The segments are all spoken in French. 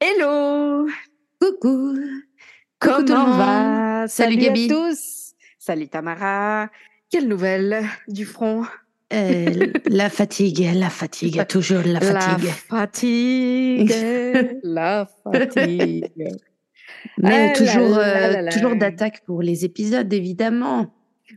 Hello Coucou Comment tout le monde. va? Salut, Gabi. à tous Salut Tamara Quelle nouvelle du front? Euh, La fatigue, la fatigue, toujours la fatigue. La fatigue La fatigue Mais Ah là toujours, là euh, là là. toujours d'attaque pour les épisodes, évidemment.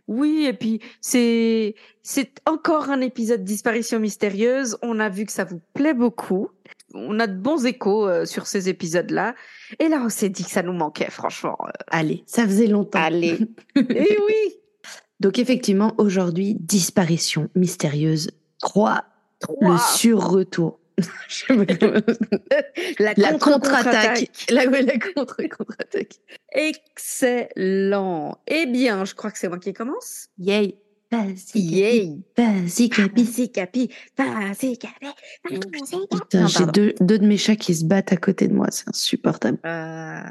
Oui, et puis c'est c'est encore un épisode disparition mystérieuse. On a vu que ça vous plaît beaucoup. On a de bons échos euh, sur ces épisodes-là. Et là, on s'est dit que ça nous manquait, franchement. Euh, Allez, ça faisait longtemps. Allez. Et oui. Donc effectivement, aujourd'hui, disparition mystérieuse 3, le Trois. sur-retour. La, la contre- contre-attaque. La contre-contre-attaque. Excellent. Eh bien, je crois que c'est moi qui commence. Yay. Vas-y, Yay. Vas-y, Capi. Vas-y, Capi. Vas-y, Capi. Putain, Non, j'ai deux, deux de mes chats qui se battent à côté de moi, c'est insupportable. Euh,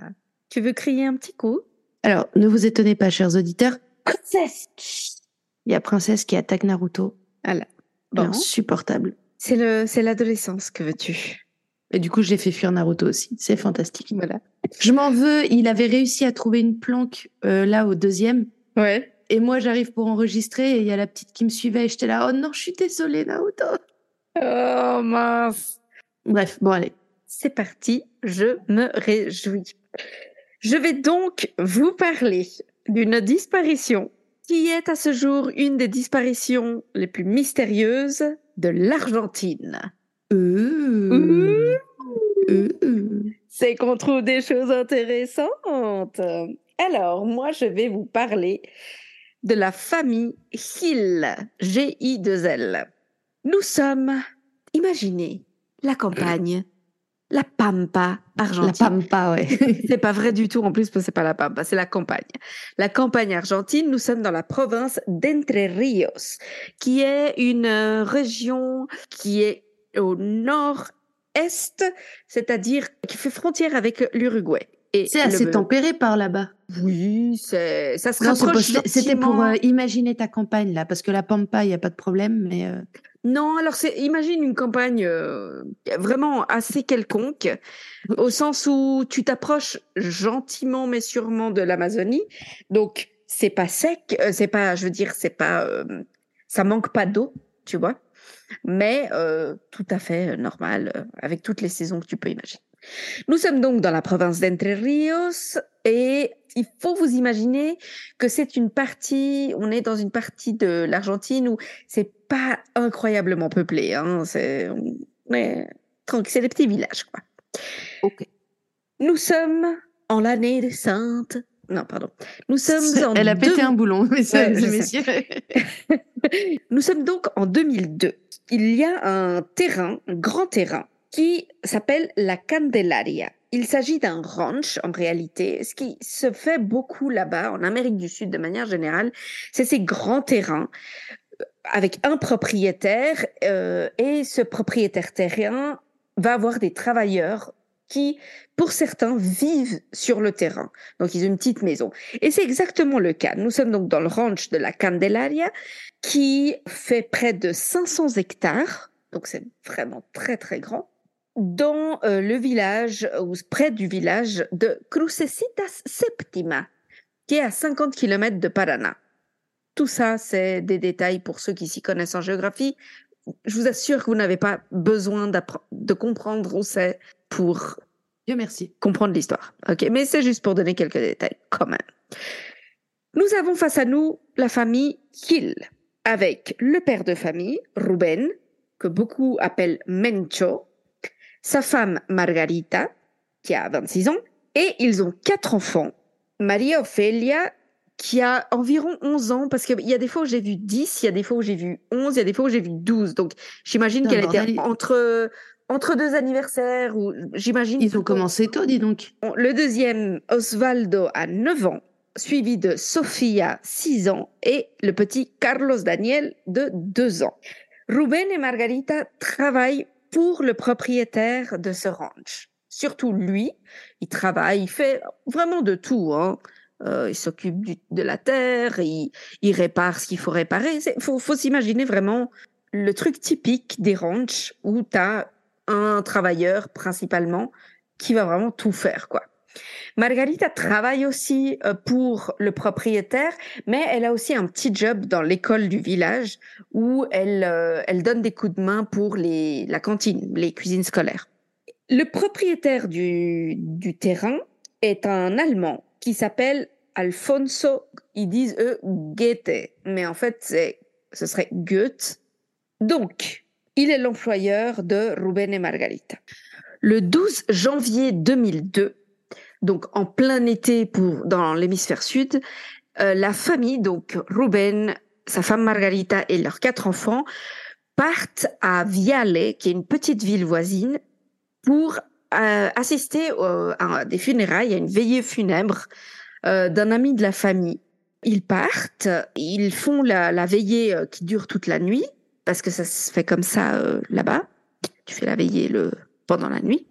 tu veux crier un petit coup? Alors, ne vous étonnez pas, chers auditeurs, Princesse. il y a Princesse qui attaque Naruto. Voilà. Elle est Bon. insupportable. C'est le, c'est l'adolescence que veux-tu? Et du coup, j'ai fait fuir Naruto aussi. C'est fantastique. Voilà. Je m'en veux. Il avait réussi à trouver une planque euh, là au deuxième. Ouais. Et moi, j'arrive pour enregistrer et il y a la petite qui me suivait et j'étais là. Oh non, je suis désolée, Naruto. Oh mince. Bref, bon, allez. C'est parti. Je me réjouis. Je vais donc vous parler d'une disparition qui est à ce jour une des disparitions les plus mystérieuses de l'Argentine. Euh, euh. C'est qu'on trouve des choses intéressantes. Alors, moi, je vais vous parler de la famille Gil, G-I-2-L. Nous sommes, imaginez, la campagne, la Pampa La argentine. pampa, ouais. C'est pas vrai du tout en plus parce que c'est pas la Pampa, c'est la campagne. La campagne argentine, nous sommes dans la province d'Entre Ríos, qui est une euh, région qui est au nord-est, c'est-à-dire qui fait frontière avec l'Uruguay. Et C'est assez le- tempéré par là-bas. Oui, ça se rapproche C'était pour euh, imaginer ta campagne là, parce que la pampa, il y a pas de problème, mais euh, Non, alors c'est imagine une campagne euh, vraiment assez quelconque, au sens où tu t'approches gentiment mais sûrement de l'Amazonie, donc c'est pas sec, c'est pas, je veux dire, c'est pas, ça manque pas d'eau, tu vois, mais tout à fait normal avec toutes les saisons que tu peux imaginer. Nous sommes donc dans la province d'Entre Ríos et il faut vous imaginer que c'est une partie, on est dans une partie de l'Argentine où c'est pas incroyablement peuplé. Hein. C'est c'est des petits villages, quoi. Ok. Nous sommes en l'année des saintes. Non, pardon. Nous sommes en elle a pété un boulon, mais ça, Ouais, messieurs. Nous sommes donc en 2002. Il y a un terrain, un grand terrain, qui s'appelle la Candelaria. Il s'agit d'un ranch en réalité. Ce qui se fait beaucoup là-bas, en Amérique du Sud de manière générale, c'est ces grands terrains euh, avec un propriétaire euh, et ce propriétaire terrien va avoir des travailleurs qui, pour certains, vivent sur le terrain. Donc, ils ont une petite maison. Et c'est exactement le cas. Nous sommes donc dans le ranch de la Candelaria qui fait près de 500 hectares. Donc, c'est vraiment très, très grand. Dans euh, le village, ou près du village de Crucecitas Septima, qui est à 50 km de Paraná. Tout ça, c'est des détails pour ceux qui s'y connaissent en géographie. Je vous assure que vous n'avez pas besoin de comprendre où c'est pour Dieu merci. comprendre l'histoire. Ok, mais c'est juste pour donner quelques détails quand même. Nous avons face à nous la famille Hill, avec le père de famille, Ruben, que beaucoup appellent Mencho, sa femme Margarita, qui a 26 ans, et ils ont quatre enfants. Maria Ophelia, qui a environ 11 ans, parce qu'il y a des fois où j'ai vu 10, il y a des fois où j'ai vu 11, il y a des fois où j'ai vu 12. Donc, j'imagine qu'elle était entre entre deux anniversaires, ou j'imagine. Ils ont commencé tôt, dis donc. Le deuxième, Osvaldo, a 9 ans, suivi de Sofia, 6 ans, et le petit Carlos Daniel, de 2 ans. Ruben et Margarita travaillent pour le propriétaire de ce ranch. Surtout lui, il travaille, il fait vraiment de tout. Hein. Euh, il s'occupe de la terre, il, il répare ce qu'il faut réparer. Il faut, faut s'imaginer vraiment le truc typique des ranchs où tu as un travailleur principalement qui va vraiment tout faire, quoi. Margarita travaille aussi euh, pour le propriétaire, mais elle a aussi un petit job dans l'école du village où elle, euh, elle donne des coups de main pour les, la cantine, les cuisines scolaires. Le propriétaire du, du terrain est un Allemand qui s'appelle Alfonso, ils disent eux Goethe, mais en fait c'est, ce serait Goethe. Donc, il est l'employeur de Ruben et Margarita. Le 12 janvier 2002, donc en plein été pour dans l'hémisphère sud, euh, la famille, donc Ruben, sa femme Margarita et leurs quatre enfants, partent à Viale, qui est une petite ville voisine, pour euh, assister à des funérailles, à une veillée funèbre euh, d'un ami de la famille. Ils partent, ils font la, la veillée qui dure toute la nuit parce que ça se fait comme ça là-bas. Tu fais la veillée le, pendant la nuit.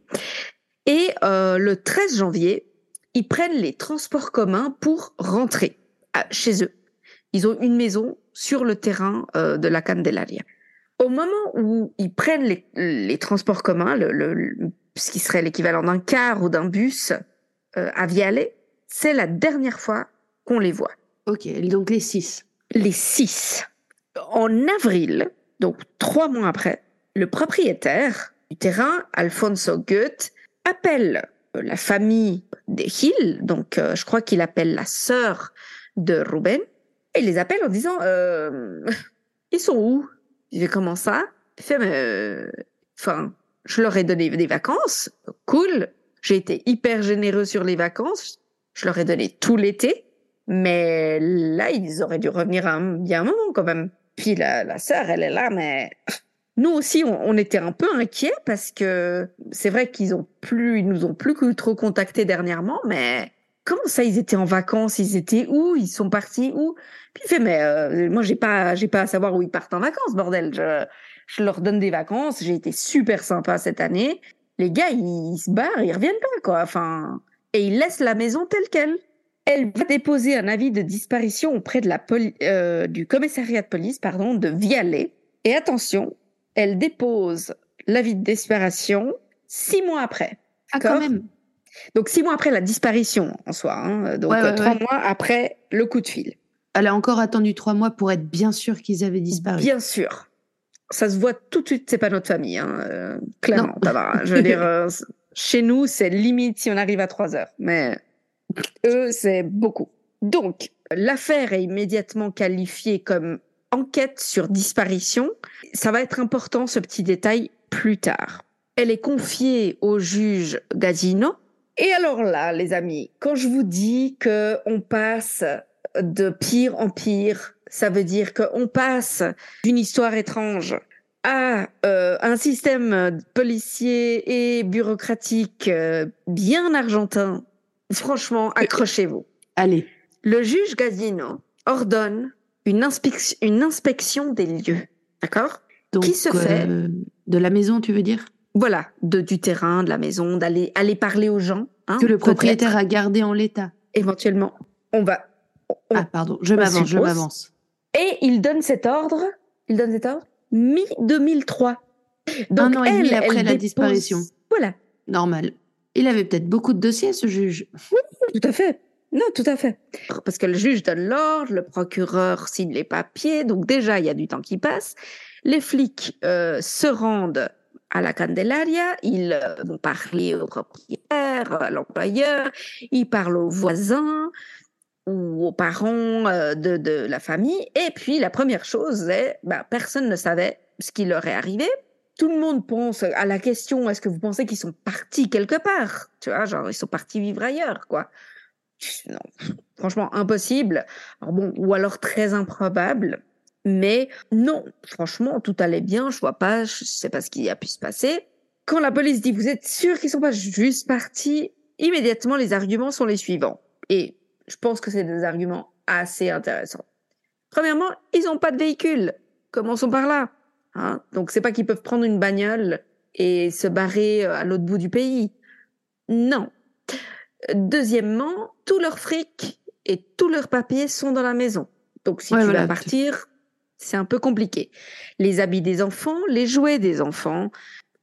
Et euh, le 13 janvier, ils prennent les transports communs pour rentrer chez eux. Ils ont une maison sur le terrain euh, de la Candelaria. Au moment où ils prennent les, les transports communs, le, le, ce qui serait l'équivalent d'un car ou d'un bus à Viale, c'est la dernière fois qu'on les voit. Ok, donc les six. Les six. En avril, donc, trois mois après, le propriétaire du terrain, Alfonso Goethe, appelle euh, la famille des Hill, donc euh, je crois qu'il appelle la sœur de Ruben, et il les appelle en disant euh, Ils sont où? Il fait Comment ça? Je leur ai donné des vacances, cool, j'ai été hyper généreux sur les vacances, je leur ai donné tout l'été, mais là, ils auraient dû revenir a un moment quand même. Puis la, la sœur, elle est là, mais nous aussi, on, était un peu inquiets parce que c'est vrai qu'ils ont plus, ils nous ont plus que trop contactés dernièrement, mais comment ça, ils étaient en vacances, ils étaient où, ils sont partis où? Puis il fait, mais euh, moi, j'ai pas, j'ai pas à savoir où ils partent en vacances, bordel. Je, leur donne des vacances. J'ai été super sympa cette année. Les gars, ils, ils se barrent, ils reviennent pas, quoi. Enfin, et ils laissent la maison telle quelle. Elle va déposer un avis de disparition auprès de la euh, du commissariat de police pardon, de Vialet. Et attention, elle dépose l'avis de disparition six mois après. Ah, quand même. Donc six mois après la disparition en soi. Hein. Donc euh, trois mois après le coup de fil. Elle a encore attendu trois mois pour être bien sûre qu'ils avaient disparu. Bien sûr. Ça se voit tout de suite, c'est pas notre famille. Hein. Euh, clairement, ça va. Je veux dire, chez nous, c'est limite si on arrive à trois heures. Mais eux, c'est beaucoup. Donc, l'affaire est immédiatement qualifiée comme enquête sur disparition. Ça va être important, ce petit détail, plus tard. Elle est confiée au juge Gazino. Et alors là, les amis, quand je vous dis que on passe de pire en pire, ça veut dire qu'on passe d'une histoire étrange à euh, un système policier et bureaucratique euh, bien argentin Franchement, accrochez-vous. Allez. Le juge Gazino ordonne une, inspection, une inspection des lieux. D'accord? Qui se fait? euh, De la maison, tu veux dire? Voilà, de, du terrain, de la maison, d'aller aller parler aux gens. Hein, que le propriétaire a gardé en l'état. Éventuellement. On va. ah, pardon, je m'avance, je m'avance. Et il donne cet ordre, il donne cet ordre, mi-2003. Donc, Un an et demi après la disparition. Voilà. Normal. Il avait peut-être beaucoup de dossiers, ce juge. Oui, tout à fait. Non, tout à fait. Parce que le juge donne l'ordre, le procureur signe les papiers, donc déjà, il y a du temps qui passe. Les flics euh, se rendent à la Candelaria, ils euh, vont parler au propriétaire, à l'employeur, ils parlent aux voisins ou aux parents euh, de, de, la famille. Et puis, la première chose est, bah, personne ne savait ce qui leur est arrivé tout le monde pense à la question est-ce que vous pensez qu'ils sont partis quelque part? Tu vois, genre ils sont partis vivre ailleurs, quoi. Non, franchement impossible. Alors bon, ou alors très improbable. Mais non, franchement, tout allait bien. Je vois pas, je sais pas ce qui a pu se passer. quand la police dit vous êtes sûr qu'ils sont pas juste partis, immédiatement les arguments sont les suivants. Et je pense que c'est des arguments assez intéressants. Premièrement, ils n'ont pas de véhicule. Commençons par là. Hein Donc c'est pas qu'ils peuvent prendre une bagnole et se barrer euh, à l'autre bout du pays. Non. Deuxièmement, tous leurs fric et tous leurs papiers sont dans la maison. Donc si tu vas partir, c'est un peu compliqué. Les habits des enfants, les jouets des enfants.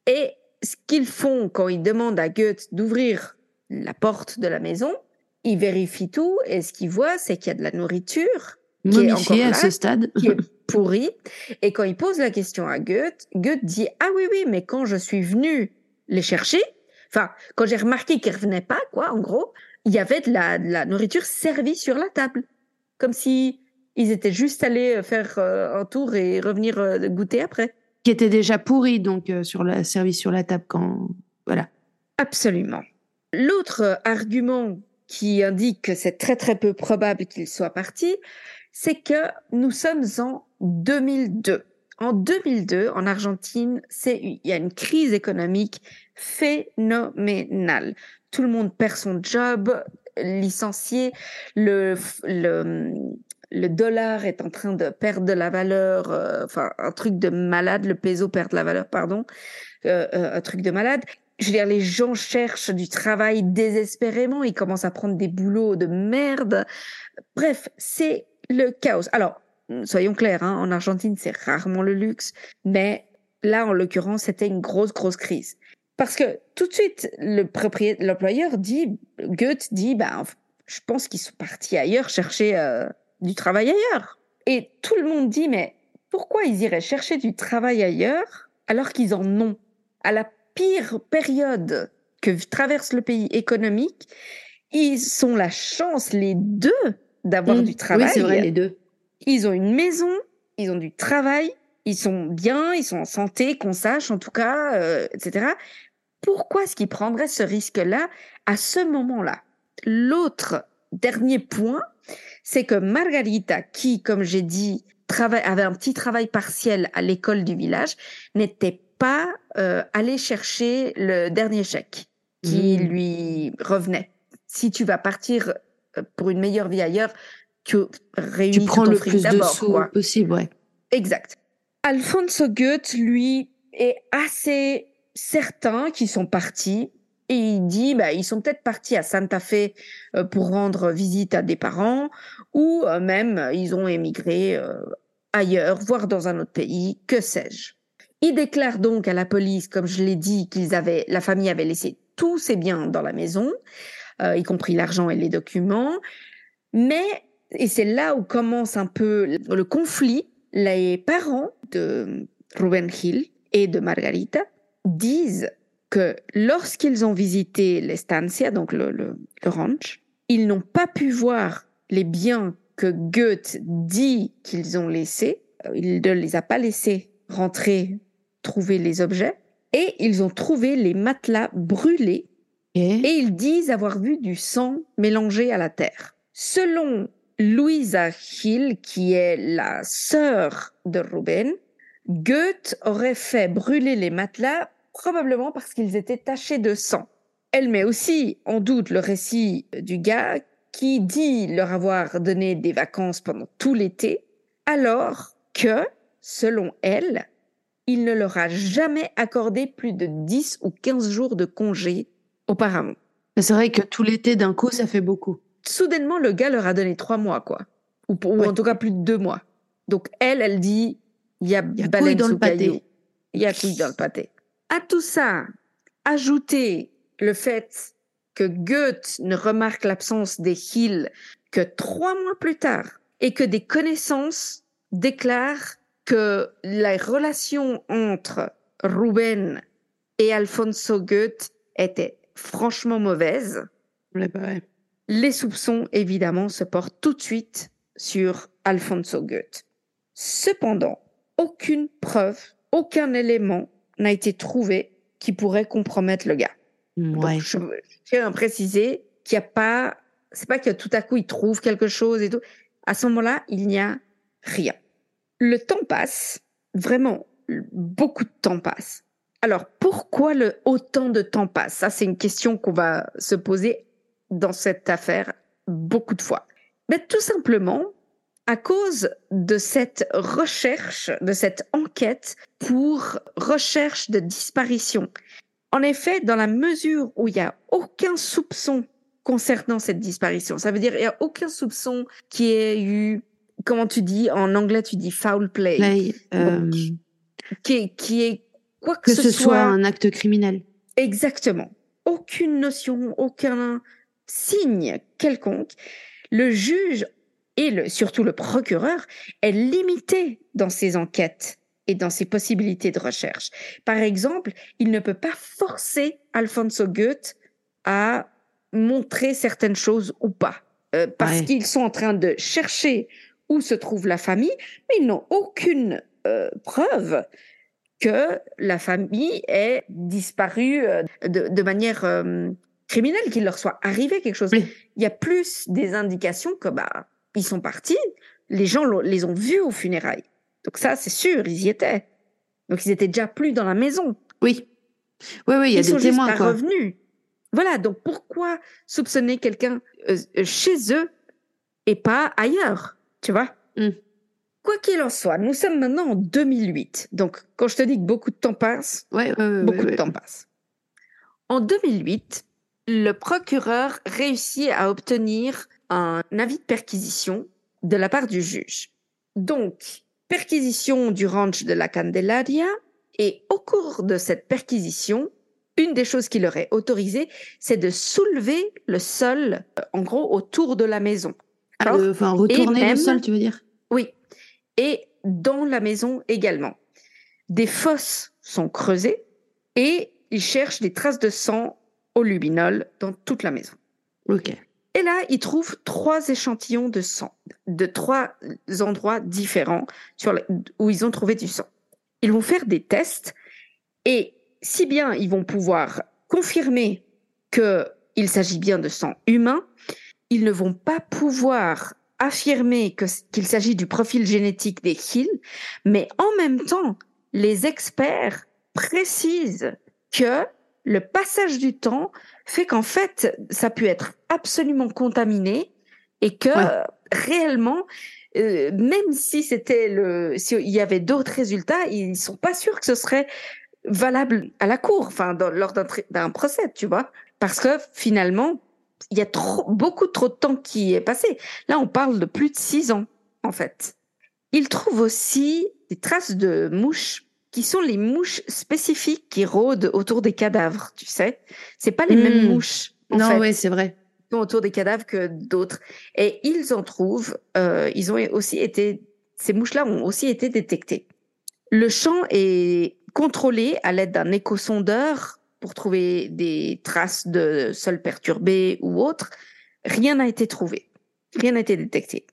Et ce qu'ils font quand ils demandent à Goethe d'ouvrir la porte de la maison, ils vérifient tout et ce qu'ils voient, c'est qu'il y a de la nourriture qui est encore là, à ce stade, qui est pourrie. Et quand ils posent la question à Goethe, Goethe dit ah oui oui, mais quand je suis venu les chercher, enfin quand j'ai remarqué qu'ils revenaient pas, quoi, en gros, il y avait de la, de la nourriture servie sur la table, comme si ils étaient juste allés faire euh, un tour et revenir euh, goûter après. Qui était déjà pourri, donc euh, sur la service sur la table quand voilà. Absolument. L'autre argument qui indique que c'est très très peu probable qu'il soit parti, c'est que nous sommes en 2002. En 2002, en Argentine, il y a une crise économique phénoménale. Tout le monde perd son job, licencié, le dollar est en train de perdre de la valeur, euh, enfin un truc de malade, le peso perd de la valeur, pardon, euh, euh, un truc de malade. Je veux dire, les gens cherchent du travail désespérément, ils commencent à prendre des boulots de merde. Bref, c'est le chaos. Alors, soyons clairs, hein, en Argentine, c'est rarement le luxe, mais là, en l'occurrence, c'était une grosse, grosse crise. Parce que tout de suite, le propriétaire, l'employeur dit, Goethe dit, ben, je pense qu'ils sont partis ailleurs chercher du travail ailleurs. Et tout le monde dit, mais pourquoi ils iraient chercher du travail ailleurs alors qu'ils en ont? À la pire période que traverse le pays économique, ils ont la chance, les deux, d'avoir mmh. du travail. Oui, c'est vrai, les deux. Ils ont une maison, ils ont du travail, ils sont bien, ils sont en santé, qu'on sache en tout cas, euh, etc. Pourquoi est-ce qu'ils prendraient ce risque-là à ce moment-là? L'autre dernier point, c'est que Margarita, qui, comme j'ai dit, avait un petit travail partiel à l'école du village, n'était pas euh, allée chercher le dernier chèque qui mmh. lui revenait. Si tu vas partir euh, pour une meilleure vie ailleurs, tu réunis tu prends le plus de sous possible, ouais. Exact. Alfonso Goethe, lui, est assez certain qu'ils sont partis et il dit, bah, ils sont peut-être partis à Santa Fe euh, pour rendre visite à des parents, ou euh, même ils ont émigré euh, ailleurs, voire dans un autre pays, que sais-je. Il déclare donc à la police, comme je l'ai dit, qu'ils avaient, la famille avait laissé tous ses biens dans la maison, y compris l'argent et les documents. Mais, et c'est là où commence un peu le conflit, les parents de Ruben Hill et de Margarita disent que lorsqu'ils ont visité l'estancia, donc le, le, ranch, ils n'ont pas pu voir les biens que Goethe dit qu'ils ont laissés. Il ne les a pas laissés rentrer, trouver les objets. Et ils ont trouvé les matelas brûlés. Et, et ils disent avoir vu du sang mélangé à la terre. Selon Louisa Hill, qui est la sœur de Ruben, Goethe aurait fait brûler les matelas probablement parce qu'ils étaient tachés de sang. Elle met aussi en doute le récit du gars qui dit leur avoir donné des vacances pendant tout l'été, alors que, selon elle, il ne leur a jamais accordé plus de 10 ou 15 jours de congé auparavant. C'est vrai que tout l'été d'un coup, ça fait beaucoup. Soudainement, le gars leur a donné trois mois, quoi. Ou, en tout cas plus de deux mois. Donc elle, elle dit, il y a, y a dans le pâté. Il y a couille dans le pâté. À tout ça, ajouter le fait que Goethe ne remarque l'absence des Hill que trois mois plus tard et que des connaissances déclarent que la relation entre Ruben et Alfonso Goethe était franchement mauvaise. Les soupçons, évidemment, se portent tout de suite sur Alfonso Goethe. Cependant, aucune preuve, aucun élément n'a été trouvé qui pourrait compromettre le gars. Ouais. je, tiens à préciser qu'il n'y a pas, c'est pas que tout à coup il trouve quelque chose et tout. À ce moment-là, il n'y a rien. Le temps passe, vraiment, beaucoup de temps passe. Alors, pourquoi le autant de temps passe? Ça, c'est une question qu'on va se poser dans cette affaire beaucoup de fois. Mais tout simplement à cause de cette recherche, de cette enquête pour recherche de disparition. En effet, dans la mesure où il n'y a aucun soupçon concernant cette disparition, ça veut dire il n'y a aucun soupçon qui ait eu, comment tu dis, en anglais tu dis foul play, euh, qui, qui est quoi que, que ce, soit un acte criminel. Exactement. Aucune notion, aucun signe quelconque. Le juge et le, surtout le procureur est limité dans ses enquêtes et dans ses possibilités de recherche. Par exemple, il ne peut pas forcer Alfonso Goethe à montrer certaines choses ou pas, euh, parce qu'ils sont en train de chercher où se trouve la famille, mais ils n'ont aucune euh, preuve que la famille ait disparu euh, de, de, manière criminelle, qu'il leur soit arrivé quelque chose. Il y a plus des indications que bah ils sont partis, les gens les ont vus aux funérailles. Donc ça, c'est sûr, ils y étaient. Donc ils étaient déjà plus dans la maison. Oui. Oui, oui, il y a ils des sont témoins. Juste pas revenus. Voilà, donc pourquoi soupçonner quelqu'un euh, euh, chez eux et pas ailleurs, tu vois? Mm. Quoi qu'il en soit, nous sommes maintenant en 2008. Donc quand je te dis que beaucoup de temps passe, ouais, beaucoup ouais, de temps passe. En 2008, le procureur réussit à obtenir un avis de perquisition de la part du juge. Donc, perquisition du ranch de la Candelaria, et au cours de cette perquisition, une des choses qu'il leur est autorisé, c'est de soulever le sol, euh, en gros, autour de la maison. Alors, euh, enfin, retourner même, le sol, tu veux dire? Oui. Et dans la maison également. Des fosses sont creusées et ils cherchent des traces de sang au luminol dans toute la maison. Ok. Et là, ils trouvent trois échantillons de sang de trois endroits différents sur où ils ont trouvé du sang. Ils vont faire des tests et si bien ils vont pouvoir confirmer qu'il s'agit bien de sang humain, ils ne vont pas pouvoir affirmer qu'il s'agit du profil génétique des Hill, mais en même temps, les experts précisent que le passage du temps fait qu'en fait, ça peut être absolument contaminé et que ouais. réellement, euh, même si c'était le, s'il y avait d'autres résultats, ils sont pas sûrs que ce serait valable à la cour, enfin, dans, lors d'un procès, tu vois, parce que finalement, il y a trop, beaucoup trop de temps qui est passé. Là, on parle de plus de six ans, en fait. Ils trouvent aussi des traces de mouches qui sont les mouches spécifiques qui rôdent autour des cadavres, tu sais. C'est pas les mmh. mêmes mouches. En non, oui, c'est vrai. Autour des cadavres que d'autres. Et ils en trouvent, euh, ils ont aussi été, ces mouches-là ont aussi été détectées. Le champ est contrôlé à l'aide d'un échosondeur pour trouver des traces de sol perturbé ou autre. Rien n'a été trouvé. Rien n'a été détecté.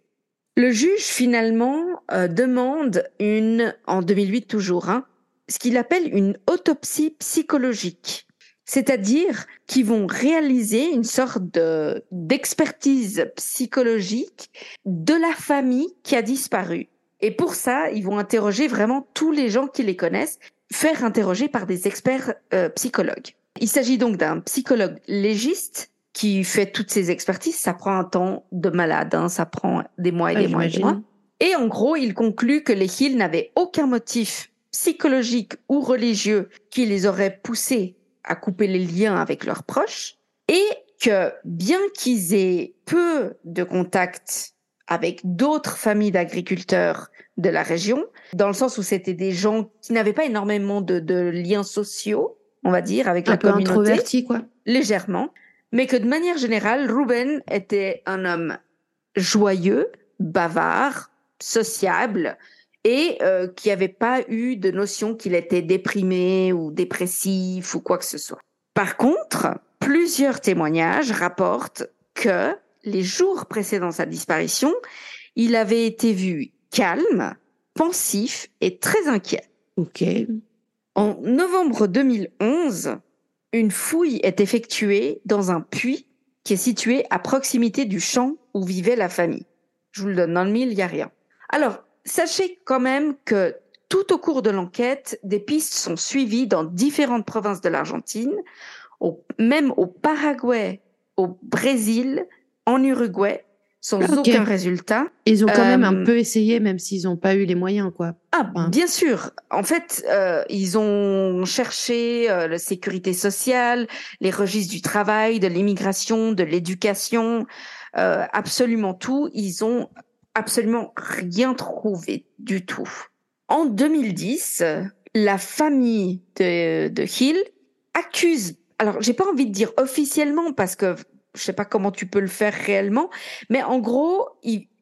Le juge finalement euh, demande une, en 2008 toujours, hein, ce qu'il appelle une autopsie psychologique. C'est-à-dire qu'ils vont réaliser une sorte de, d'expertise psychologique de la famille qui a disparu. Et pour ça, ils vont interroger vraiment tous les gens qui les connaissent, faire interroger par des experts euh, psychologues. Il s'agit donc d'un psychologue légiste qui fait toutes ces expertises. Ça prend un temps de malade, hein, ça prend des mois et ouais, des mois et des mois. Et en gros, il conclut que les Hill n'avaient aucun motif psychologique ou religieux qui les aurait poussés à couper les liens avec leurs proches et que bien qu'ils aient peu de contacts avec d'autres familles d'agriculteurs de la région, dans le sens où c'était des gens qui n'avaient pas énormément de, de, liens sociaux, on va dire, avec un la peu communauté. introverti, quoi. Légèrement. Mais que de manière générale, Ruben était un homme joyeux, bavard, sociable, et euh, qui n'avait pas eu de notion qu'il était déprimé ou dépressif ou quoi que ce soit. Par contre, plusieurs témoignages rapportent que les jours précédant sa disparition, il avait été vu calme, pensif et très inquiet. Ok. En novembre 2011, une fouille est effectuée dans un puits qui est situé à proximité du champ où vivait la famille. Je vous le donne dans le mille, il n'y a rien. Alors, sachez quand même que tout au cours de l'enquête, des pistes sont suivies dans différentes provinces de l'Argentine, au, même au Paraguay, au Brésil, en Uruguay, sans Ok. aucun résultat. Ils ont quand même un Euh, peu essayé, même s'ils n'ont pas eu les moyens, quoi. Ah, Enfin. bien sûr. En fait, euh, ils ont cherché euh, la sécurité sociale, les registres du travail, de l'immigration, de l'éducation, absolument tout. Ils ont absolument rien trouvé du tout. En 2010, euh, la famille de, de Hill accuse. Alors, j'ai pas envie de dire officiellement parce que je sais pas comment tu peux le faire réellement, mais en gros,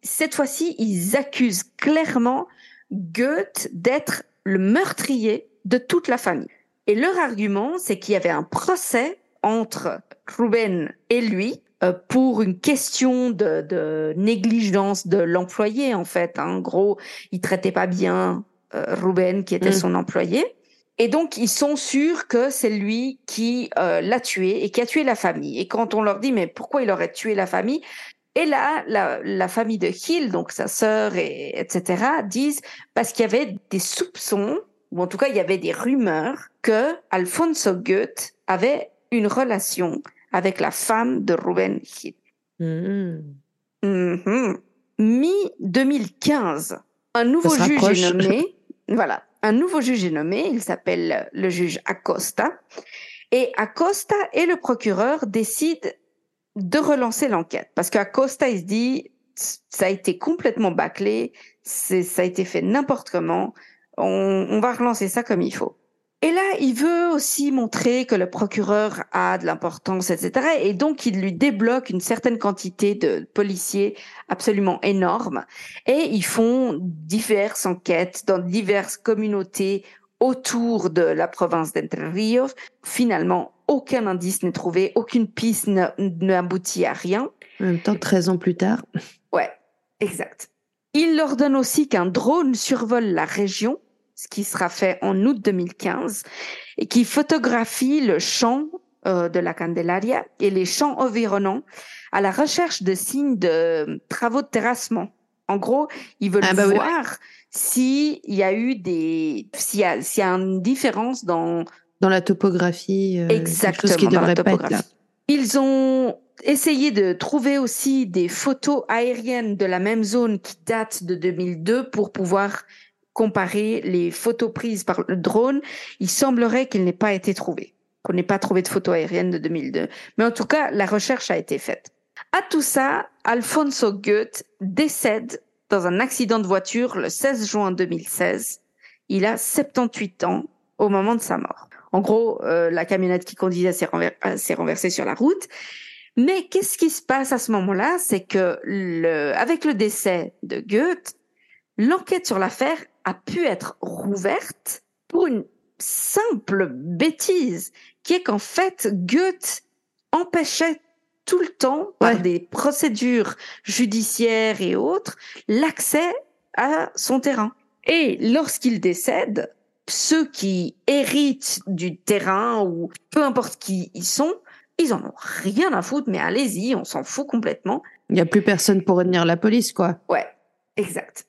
cette fois-ci, ils accusent clairement Goethe d'être le meurtrier de toute la famille. Et leur argument, c'est qu'il y avait un procès entre Ruben et lui pour une question de, de négligence de l'employé, en fait. En gros, il traitait pas bien euh, Ruben, qui était Mm. son employé. Et donc, ils sont sûrs que c'est lui qui euh, l'a tué et qui a tué la famille. Et quand on leur dit, mais pourquoi il aurait tué la famille? Et là, la, la famille de Hill, donc sa sœur, et, etc., disent, parce qu'il y avait des soupçons, ou en tout cas, il y avait des rumeurs, que Alfonso Goethe avait une relation avec la femme de Ruben Hill. Mhm. Mhm. Mi-2015, un nouveau juge est nommé. voilà, un nouveau juge est nommé. Il s'appelle le juge Acosta. Et Acosta et le procureur décident de relancer l'enquête parce qu'Acosta il se dit ça a été complètement bâclé, ça a été fait n'importe comment. On, on va relancer ça comme il faut. Et là, il veut aussi montrer que le procureur a de l'importance, etc. Et donc, il lui débloque une certaine quantité de policiers absolument énorme. Et ils font diverses enquêtes dans diverses communautés autour de la province d'Entre Ríos. Finalement, aucun indice n'est trouvé, aucune piste ne- n'aboutit à rien. En même temps, 13 ans plus tard. Ouais, exact. Il leur donne aussi qu'un drone survole la région, ce qui sera fait en août 2015, et qui photographie le champ euh, de la Candelaria et les champs environnants à la recherche de signes de travaux de terrassement. En gros, ils veulent Ah bah oui. voir s'il y a eu des, s'il y a, s'il y a une différence dans Dans la topographie, euh, Exactement, qui dans la devrait pas être là. topographie. Ils ont essayé de trouver aussi des photos aériennes de la même zone qui datent de 2002 pour pouvoir comparer les photos prises par le drone. Il semblerait qu'il n'ait pas été trouvé, qu'on n'ait pas trouvé de photos aériennes de 2002. Mais en tout cas, la recherche a été faite. À tout ça, Alfonso Goethe décède dans un accident de voiture le 16 juin 2016. Il a 78 ans au moment de sa mort. En gros, euh, la camionnette qui conduisait euh, s'est renversée sur la route. Mais qu'est-ce qui se passe à ce moment-là? C'est que avec le décès de Goethe, l'enquête sur l'affaire a pu être rouverte pour une simple bêtise, qui est qu'en fait, Goethe empêchait tout le temps, par Ouais. des procédures judiciaires et autres, l'accès à son terrain. Et lorsqu'il décède, ceux qui héritent du terrain ou peu importe qui ils sont, ils en ont rien à foutre, mais allez-y, on s'en fout complètement. Il n'y a plus personne pour retenir la police, quoi. Ouais, exact.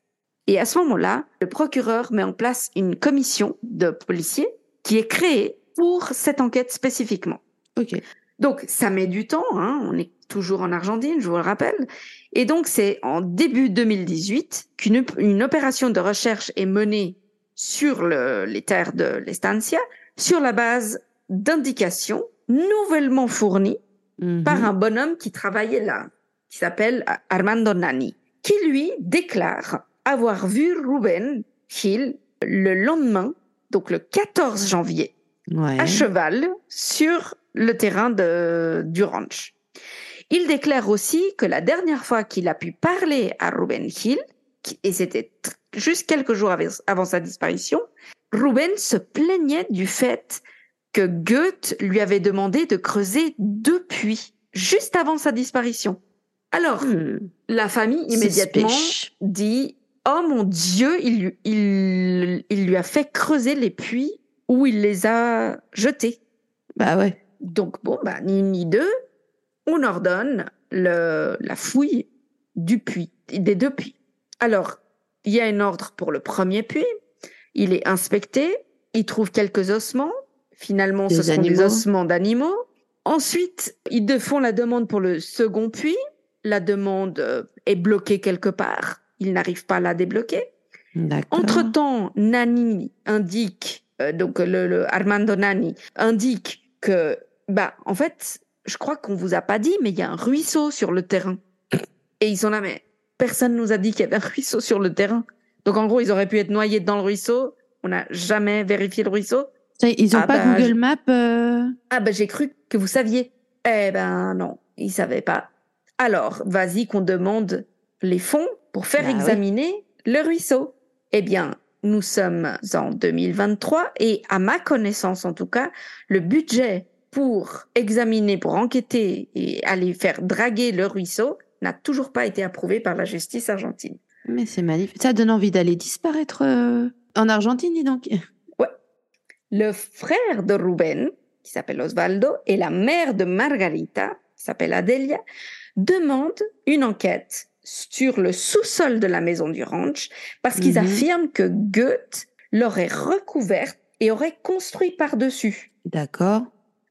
Et à ce moment-là, le procureur met en place une commission de policiers qui est créée pour cette enquête spécifiquement. Ok. Donc, ça met du temps, hein, on est toujours en Argentine, je vous le rappelle. Et donc, c'est en début 2018 qu'une une opération de recherche est menée sur le- les terres de l'Estancia sur la base d'indications nouvellement fournies Mhm. par un bonhomme qui travaillait là, qui s'appelle Armando Nani, qui lui déclare avoir vu Ruben Hill le lendemain, donc le 14 janvier, Ouais. à cheval sur le terrain de, du ranch. Il déclare aussi que la dernière fois qu'il a pu parler à Ruben Hill, et c'était juste quelques jours av- avant sa disparition, Ruben se plaignait du fait que Goethe lui avait demandé de creuser deux puits juste avant sa disparition. Alors, Hmm. la famille immédiatement dit Oh mon Dieu, il, lui- il, il lui a fait creuser les puits où il les a jetés. Bah ouais. Donc, bon, bah, ni une ni deux, on ordonne le, la fouille du puits, des deux puits. Alors, il y a un ordre pour le premier puits, Il est inspecté, il trouve quelques ossements. Finalement, ce sont des ossements d'animaux. Ensuite, ils font la demande pour le second puits. La demande euh, est bloquée quelque part. Ils n'arrivent pas à la débloquer. Entre-temps, Nani indique, euh, donc le, le Armando Nani indique que, bah, en fait, je crois qu'on vous a pas dit, mais il y a un ruisseau sur le terrain. Et ils sont là, mais personne nous a dit qu'il y avait un ruisseau sur le terrain. Donc en gros, ils auraient pu être noyés dans le ruisseau. On n'a jamais vérifié le ruisseau. Ils ont Ah pas bah, Google Maps euh, Ah ben j'ai cru que vous saviez. Eh ben non, ils savaient pas. Alors, vas-y qu'on demande les fonds pour faire Bah oui. examiner le ruisseau. Eh bien, nous sommes en 2023 et à ma connaissance en tout cas, le budget pour examiner, pour enquêter et aller faire draguer le ruisseau n'a toujours pas été approuvé par la justice argentine. Mais c'est magnifique. Ça donne envie d'aller disparaître euh, en Argentine, dis donc. Le frère de Ruben, qui s'appelle Osvaldo, et la mère de Margarita, qui s'appelle Adelia, demandent une enquête sur le sous-sol de la maison du ranch parce qu'ils Mhm. affirment que Goethe l'aurait recouverte et aurait construit par-dessus. D'accord.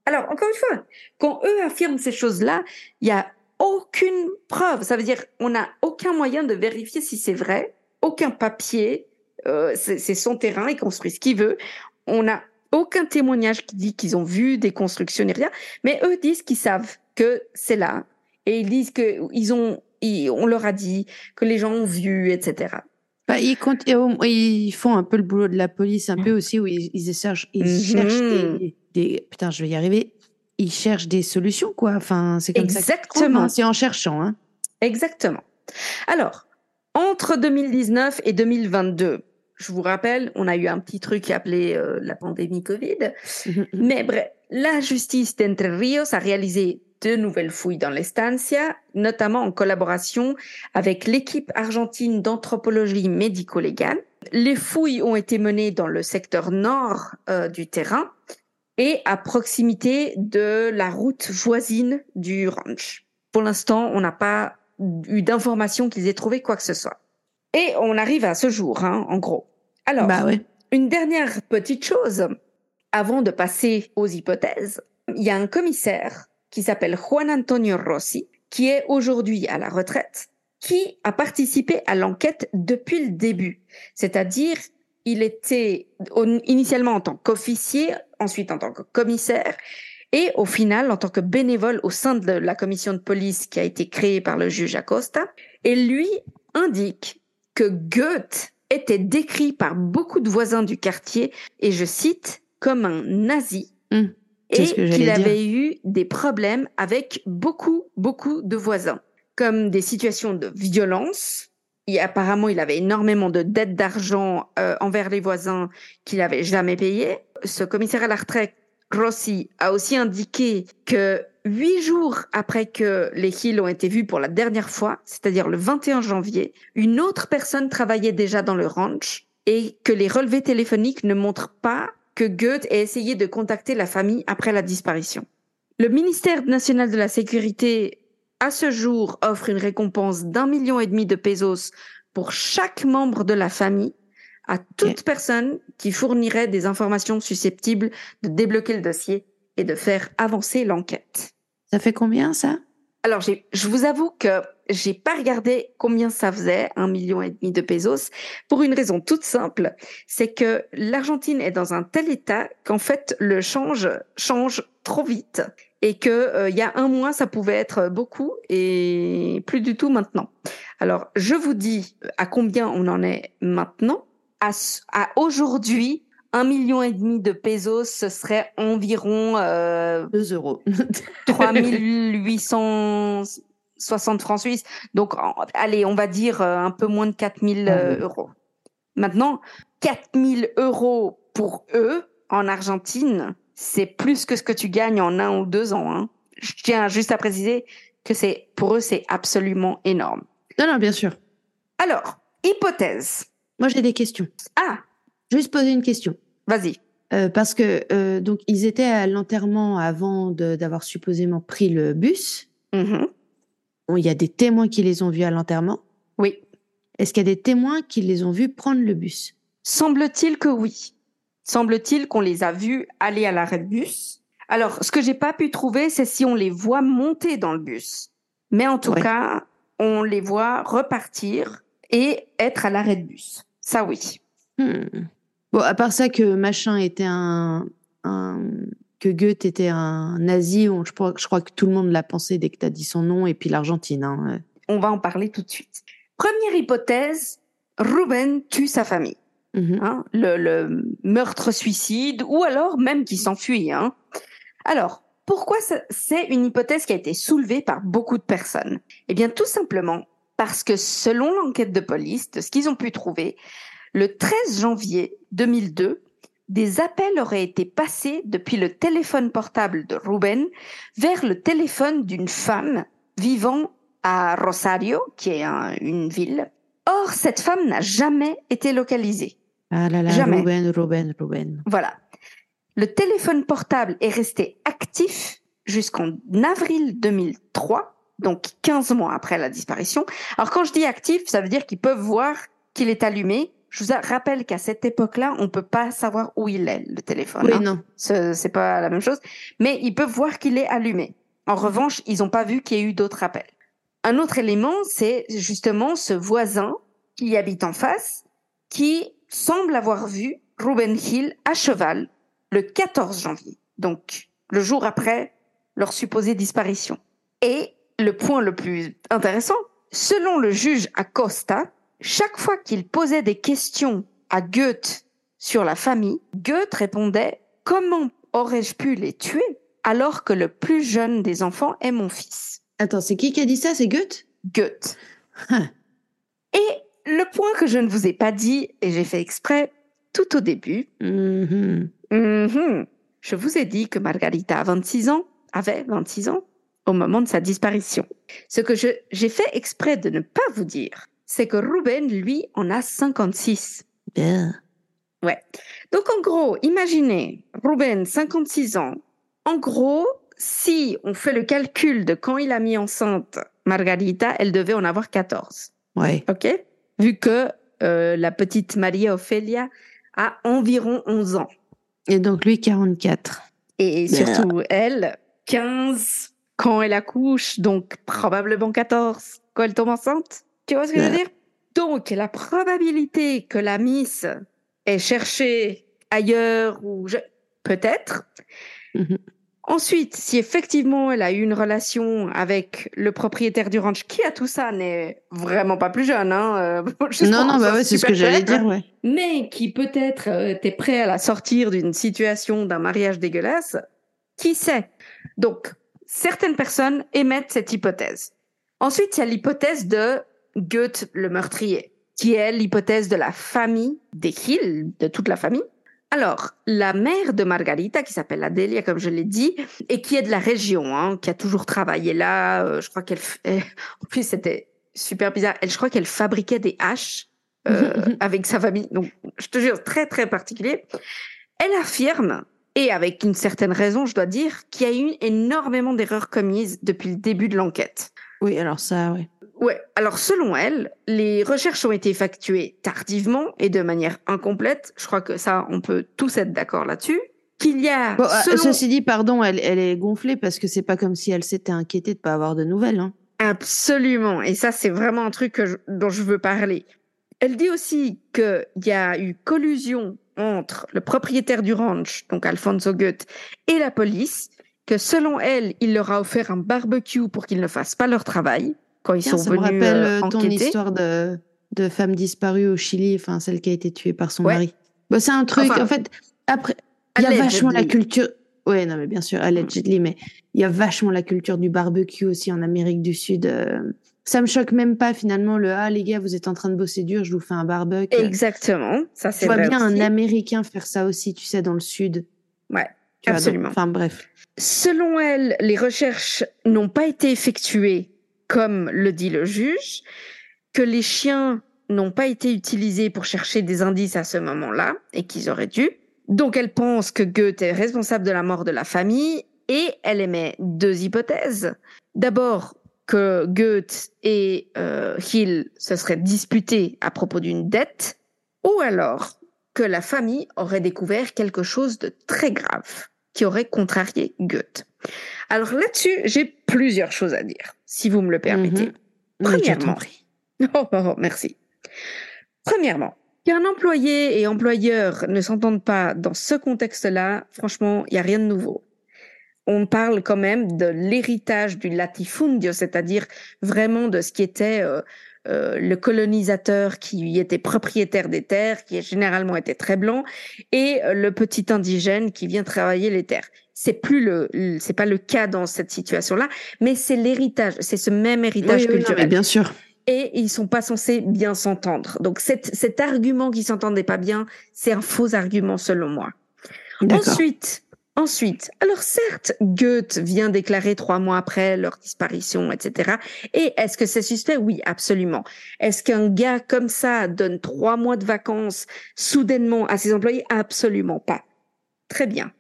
Alors, encore une fois, quand eux affirment ces choses-là, il y a aucune preuve. Ça veut dire on n'a aucun moyen de vérifier si c'est vrai, aucun papier. euh, c'est son terrain, il construit ce qu'il veut. On n'a aucun témoignage qui dit qu'ils ont vu des constructions ni rien. Mais eux disent qu'ils savent que c'est là et ils disent que ils ont, ils- on leur a dit que les gens ont vu, etc. Bah, ils, font un peu le boulot de la police, un peu aussi, où ils, ils cherchent, ils Mhm. cherchent des, des- Putain, je vais y arriver. Ils cherchent des solutions, quoi. Enfin, c'est comme Exactement. C'est en cherchant, hein. Exactement. Alors, entre 2019 et 2022, je vous rappelle, on a eu un petit truc appelé euh, la pandémie Covid. Mhm. Mais bref, la justice d'Entre Rios a réalisé de nouvelles fouilles dans l'estancia, notamment en collaboration avec l'équipe argentine d'anthropologie médico-légale. Les fouilles ont été menées dans le secteur nord euh, du terrain et à proximité de la route voisine du ranch. Pour l'instant, on n'a pas eu d'informations qu'ils aient trouvé quoi que ce soit. Et on arrive à ce jour, hein, en gros. Alors, Bah ouais. une dernière petite chose, avant de passer aux hypothèses, il y a un commissaire qui s'appelle Juan Antonio Rossi, qui est aujourd'hui à la retraite, qui a participé à l'enquête depuis le début. C'est-à-dire, il était initialement en tant qu'officier, ensuite en tant que commissaire, et au final en tant que bénévole au sein de la commission de police qui a été créée par le juge Acosta. Et lui indique que Goethe était décrit par beaucoup de voisins du quartier, et je cite, comme un nazi, c'est et qu'il avait eu des problèmes avec beaucoup, beaucoup de voisins, comme des situations de violence. Et apparemment, il avait énormément de dettes d'argent euh, envers les voisins qu'il n'avait jamais payées. Ce commissaire à la retraite, Rossi, a aussi indiqué que huit jours après que les Hills ont été vus pour la dernière fois, c'est-à-dire le 21 janvier, une autre personne travaillait déjà dans le ranch et que les relevés téléphoniques ne montrent pas que Goethe ait essayé de contacter la famille après la disparition. Le ministère national de la Sécurité, à ce jour, offre une récompense d'un million et demi de pesos pour chaque membre de la famille à toute personne qui fournirait des informations susceptibles de débloquer le dossier et de faire avancer l'enquête. Ça fait combien, ça? Alors, je vous avoue que j'ai pas regardé combien ça faisait, un million et demi de pesos, pour une raison toute simple, c'est que l'Argentine est dans un tel état qu'en fait le change change trop vite et que euh, il y a un mois ça pouvait être beaucoup et plus du tout maintenant. Alors, je vous dis à combien on en est maintenant. À, à aujourd'hui, un million et demi de pesos, ce serait environ euh, 2 euros. 3860 francs suisses. Donc, allez, on va dire euh, un peu moins de 4000 Ah euh, euros. Maintenant, 4000 euros pour eux, en Argentine, c'est plus que ce que tu gagnes en un ou deux ans. hein. Je tiens juste à préciser que c'est pour eux, c'est absolument énorme. Non, non, bien sûr. Alors, hypothèse. Moi, j'ai des questions. Ah, Juste poser une question. vas-y. Euh, parce que euh, donc ils étaient à l'enterrement avant d'avoir supposément pris le bus. Mhm. Bon, Il y a des témoins qui les ont vus à l'enterrement. Oui. Est-ce qu'il y a des témoins qui les ont vus prendre le bus? Semble-t-il que oui. Semble-t-il qu'on les a vus aller à l'arrêt de bus. Alors, ce que j'ai pas pu trouver, c'est si on les voit monter dans le bus. Mais en tout Ouais. cas, on les voit repartir et être à l'arrêt de bus. Ça, oui. Hmm. Bon, à part ça que machin était un, un que Goethe était un nazi, on- je, crois, je crois que tout le monde l'a pensé dès que tu as dit son nom, et puis l'Argentine. Hein. On va en parler tout de suite. Première hypothèse, Ruben tue sa famille. Mhm. hein, le, le meurtre-suicide, ou alors même qui s'enfuit. Hein. Alors, pourquoi c'est une hypothèse qui a été soulevée par beaucoup de personnes? Eh bien, tout simplement parce que selon l'enquête de police, de ce qu'ils ont pu trouver, le 13 janvier 2002, des appels auraient été passés depuis le téléphone portable de Ruben vers le téléphone d'une femme vivant à Rosario, qui est un- une ville. Or, cette femme n'a jamais été localisée. Ah là là, Jamais. Ruben, Ruben, Ruben. Voilà. Le téléphone portable est resté actif jusqu'en avril 2003, donc 15 mois après la disparition. Alors quand je dis actif, ça veut dire qu'ils peuvent voir qu'il est allumé. Je vous rappelle qu'à cette époque-là, on peut pas savoir où il est, le téléphone. Oui, hein. non. Ce- C'est pas la même chose. Mais ils peuvent voir qu'il est allumé. En revanche, ils n'ont pas vu qu'il y ait eu d'autres appels. Un autre élément, c'est justement ce voisin qui habite en face, qui semble avoir vu Ruben Hill à cheval le 14 janvier, donc le jour après leur supposée disparition. Et le point le plus intéressant, selon le juge Acosta, chaque fois qu'il posait des questions à Goethe sur la famille, Goethe répondait Comment aurais-je pu les tuer alors que le plus jeune des enfants est mon fils? Attends, c'est qui qui a dit ça? C'est Goethe? Goethe. Hein. Et le point que je ne vous ai pas dit, et j'ai fait exprès tout au début, Mhm. mhm, je vous ai dit que Margarita a 26 ans, avait 26 ans au moment de sa disparition. Ce que je- j'ai fait exprès de ne pas vous dire, c'est que Ruben, lui, en a 56. Bien. Ouais. Donc en gros, imaginez, Ruben, 56 ans. En gros, si on fait le calcul de quand il a mis enceinte Margarita, elle devait en avoir 14. Ouais. OK Vu que euh, la petite Maria Ophelia a environ 11 ans. Et donc lui, 44. Et Bien. surtout, elle, 15 quand elle accouche, donc probablement 14 quand elle tombe enceinte. Tu vois ce que je veux dire? Donc, la probabilité que la Miss ait cherché ailleurs ou je... peut-être. Mhm. Ensuite, si effectivement elle a eu une relation avec le propriétaire du ranch, qui à tout ça n'est vraiment pas plus jeune, hein, euh, je Non, non, bah ouais, c'est ce que j'allais dire, ouais. mais qui peut-être euh, était prêt à la sortir d'une situation d'un mariage dégueulasse, qui sait? Donc, certaines personnes émettent cette hypothèse. Ensuite, il y a l'hypothèse de Goethe le meurtrier, qui est l'hypothèse de la famille des Hill, de toute la famille. Alors, la mère de Margarita, qui s'appelle Adélia, comme je l'ai dit, et qui est de la région, hein, qui a toujours travaillé là, euh, je crois qu'elle... En plus, c'était super bizarre. Elle, je crois qu'elle fabriquait des haches euh, avec sa famille. Donc, je te jure, très, très particulier. Elle affirme, et avec une certaine raison, je dois dire, qu'il y a eu énormément d'erreurs commises depuis le début de l'enquête. Oui, alors ça, ouais. Ouais, alors selon elle, les recherches ont été effectuées tardivement et de manière incomplète. Je crois que ça, on peut tous être d'accord là-dessus. Qu'il y a, Bon, selon- ceci dit, pardon, elle, elle est gonflée parce que c'est pas comme si elle s'était inquiétée de pas avoir de nouvelles. Hein. Absolument. Et ça, c'est vraiment un truc que je- dont je veux parler. Elle dit aussi qu'il y a eu collusion entre le propriétaire du ranch, donc Alfonso Goethe, et la police, que selon elle, il leur a offert un barbecue pour qu'ils ne fassent pas leur travail quand ils Tiens, sont ça me rappelle euh, euh, ton histoire de, de femme disparue au Chili, enfin celle qui a été tuée par son Ouais. mari. Bon, c'est un truc, Enfin, en fait, après, il y a vachement la culture. Ouais, non, mais bien sûr, allegedly, mais il y a vachement la culture du barbecue aussi en Amérique du Sud. euh, Ça me choque même pas finalement le ah les gars vous êtes en train de bosser dur je vous fais un barbecue. Exactement. Ça, Je c'est vois vrai bien aussi. un Américain faire ça aussi tu sais dans le Sud. Ouais, Tu vois, donc- absolument. Enfin bref. Selon elle, les recherches n'ont pas été effectuées comme le dit le juge, que les chiens n'ont pas été utilisés pour chercher des indices à ce moment-là et qu'ils auraient dû. Donc elle pense que Goethe est responsable de la mort de la famille et elle émet deux hypothèses. D'abord que Goethe et euh, Hill se seraient disputés à propos d'une dette, ou alors que la famille aurait découvert quelque chose de très grave qui aurait contrarié Goethe. Alors là-dessus, j'ai plusieurs choses à dire, si vous me le permettez. Mhm. Premièrement. Oh, oh, oh, merci. Premièrement, qu'un employé et employeur ne s'entendent pas dans ce contexte-là, franchement, il n'y a rien de nouveau. On parle quand même de l'héritage du latifundio, c'est-à-dire vraiment de ce qui était euh, euh, le colonisateur qui était propriétaire des terres, qui généralement était très blanc, et le petit indigène qui vient travailler les terres. C'est plus le, c'est pas le cas dans cette situation-là, mais c'est l'héritage, c'est ce même héritage Oui, oui, non, culturel mais bien sûr. et ils sont pas censés bien s'entendre. Donc cet, cet argument qu'ils s'entendaient pas bien, c'est un faux argument selon moi. Ensuite, ensuite, alors certes, Goethe vient déclarer trois mois après leur disparition, etc. Et est-ce que c'est suspect? Oui, absolument. Est-ce qu'un gars comme ça donne trois mois de vacances soudainement à ses employés? Absolument pas. Très bien.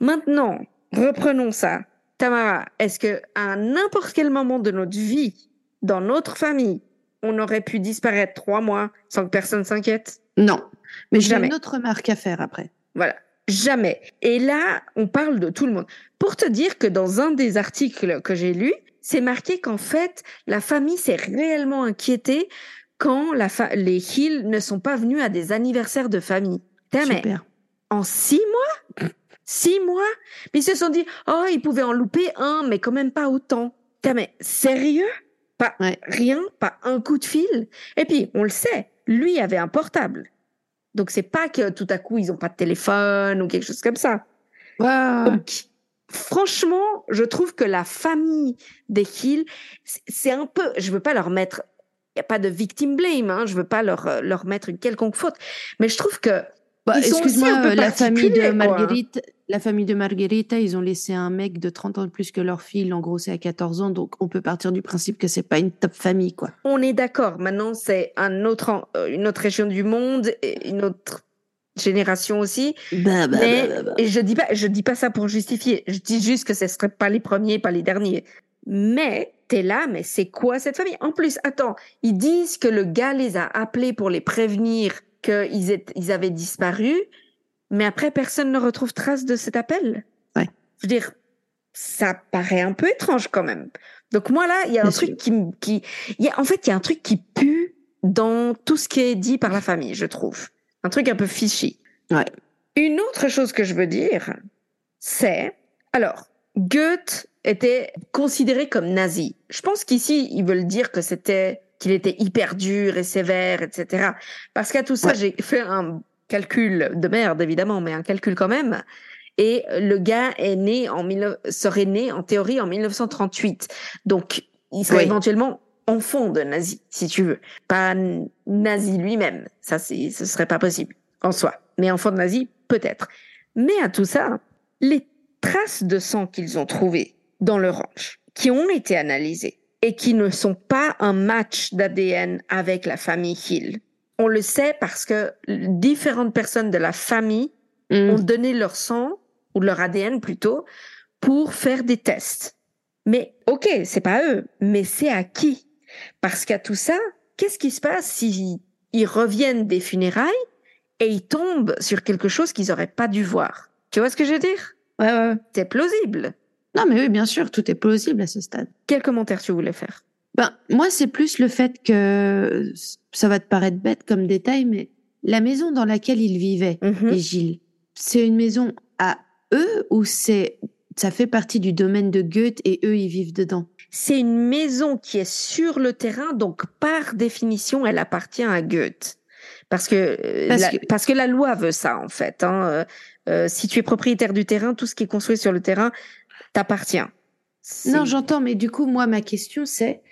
Maintenant, reprenons ça. Tamara, est-ce que à n'importe quel moment de notre vie, dans notre famille, on aurait pu disparaître trois mois sans que personne s'inquiète? Non. Mais j'ai une autre remarque à faire après. Voilà. Jamais. Et là, on parle de tout le monde. Pour te dire que dans un des articles que j'ai lus, c'est marqué qu'en fait, la famille s'est réellement inquiétée quand la les Hill ne sont pas venus à des anniversaires de famille. Super. en six mois? Six mois Mais ils se sont dit, oh, ils pouvaient en louper un, mais quand même pas autant. Putain, mais sérieux? Pas Ouais. rien, pas un coup de fil. Et puis, on le sait, lui avait un portable. Donc, c'est pas que tout à coup, ils ont pas de téléphone ou quelque chose comme ça. Waouh. Donc, franchement, je trouve que la famille des Hill, c'est- un peu, je veux pas leur mettre, il y a pas de victim blame, hein, je veux pas leur, euh, leur mettre une quelconque faute, mais je trouve que Bah, Excuse-moi, euh, la famille de quoi. Marguerite, la famille de Marguerita, ils ont laissé un mec de 30 ans de plus que leur fille, en gros c'est à 14 ans, donc on peut partir du principe que c'est pas une top famille, quoi. On est d'accord. Maintenant, c'est un autre, euh, une autre région du monde, et une autre génération aussi. Bah, bah, mais bah, bah, bah. et je dis pas, je dis pas ça pour justifier. Je dis juste que ce serait pas les premiers, pas les derniers. Mais t'es là, mais c'est quoi cette famille? En plus, attends, ils disent que le gars les a appelés pour les prévenir qu'ils étaient- ils avaient disparu, mais après personne ne retrouve trace de cet appel. Ouais. Je veux dire, ça paraît un peu étrange quand même. Donc moi là, il y a un Bien truc sûr. qui, y a, en fait, il y a un truc qui pue dans tout ce qui est dit par la famille, je trouve. Un truc un peu fishy. Ouais. Une autre chose que je veux dire, c'est, alors, Goethe était considéré comme nazi. Je pense qu'ici, ils veulent dire que c'était, qu'il était hyper dur et sévère, etc. Parce qu'à tout ça, Ouais. j'ai fait un calcul de merde, évidemment, mais un calcul quand même. Et le gars est né en 19 serait né en théorie en 1938. Donc, il serait Oui. éventuellement enfant de nazi, si tu veux. Pas nazi lui-même. Ça, c'est, ce serait pas possible en soi. Mais enfant de nazi, peut-être. Mais à tout ça, les traces de sang qu'ils ont trouvées dans le ranch, qui ont été analysées et qui ne sont pas un match d'ADN avec la famille Hill. On le sait parce que différentes personnes de la famille Hmm. ont donné leur sang, ou leur ADN plutôt, pour faire des tests. Mais ok, c'est pas eux, mais c'est à qui? Parce qu'à tout ça, qu'est-ce qui se passe si ils reviennent des funérailles et ils tombent sur quelque chose qu'ils auraient pas dû voir? Tu vois ce que je veux dire? Ouais, ouais. C'est plausible. Non, mais oui, bien sûr, tout est plausible à ce stade. Quel commentaire tu voulais faire? Ben, moi, c'est plus le fait que ça va te paraître bête comme détail, mais la maison dans laquelle ils vivaient, Mhm. les Gilles, c'est une maison à eux ou c'est ça fait partie du domaine de Goethe et eux ils vivent dedans? C'est une maison qui est sur le terrain, donc par définition, elle appartient à Goethe. Parce que, euh, Parce la, que- parce que la loi veut ça, en fait. hein. Euh, euh, si tu es propriétaire du terrain, tout ce qui est construit sur le terrain t'appartient. Non, j'entends, mais du coup, moi, ma question, c'est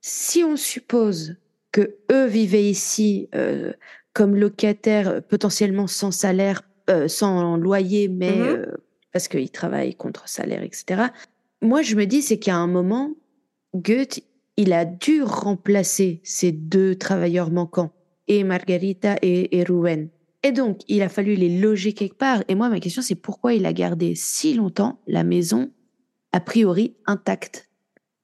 si on suppose que eux vivaient ici euh, comme locataires, euh, potentiellement sans salaire, euh, sans loyer, mais Mhm. euh, parce qu'ils travaillent contre salaire, etc. Moi, je me dis, c'est qu'à un moment, Goethe, il a dû remplacer ces deux travailleurs manquants, et Margarita et, et Ruben. Et donc, il a fallu les loger quelque part. Et moi, ma question, c'est pourquoi il a gardé si longtemps la maison a priori intacte,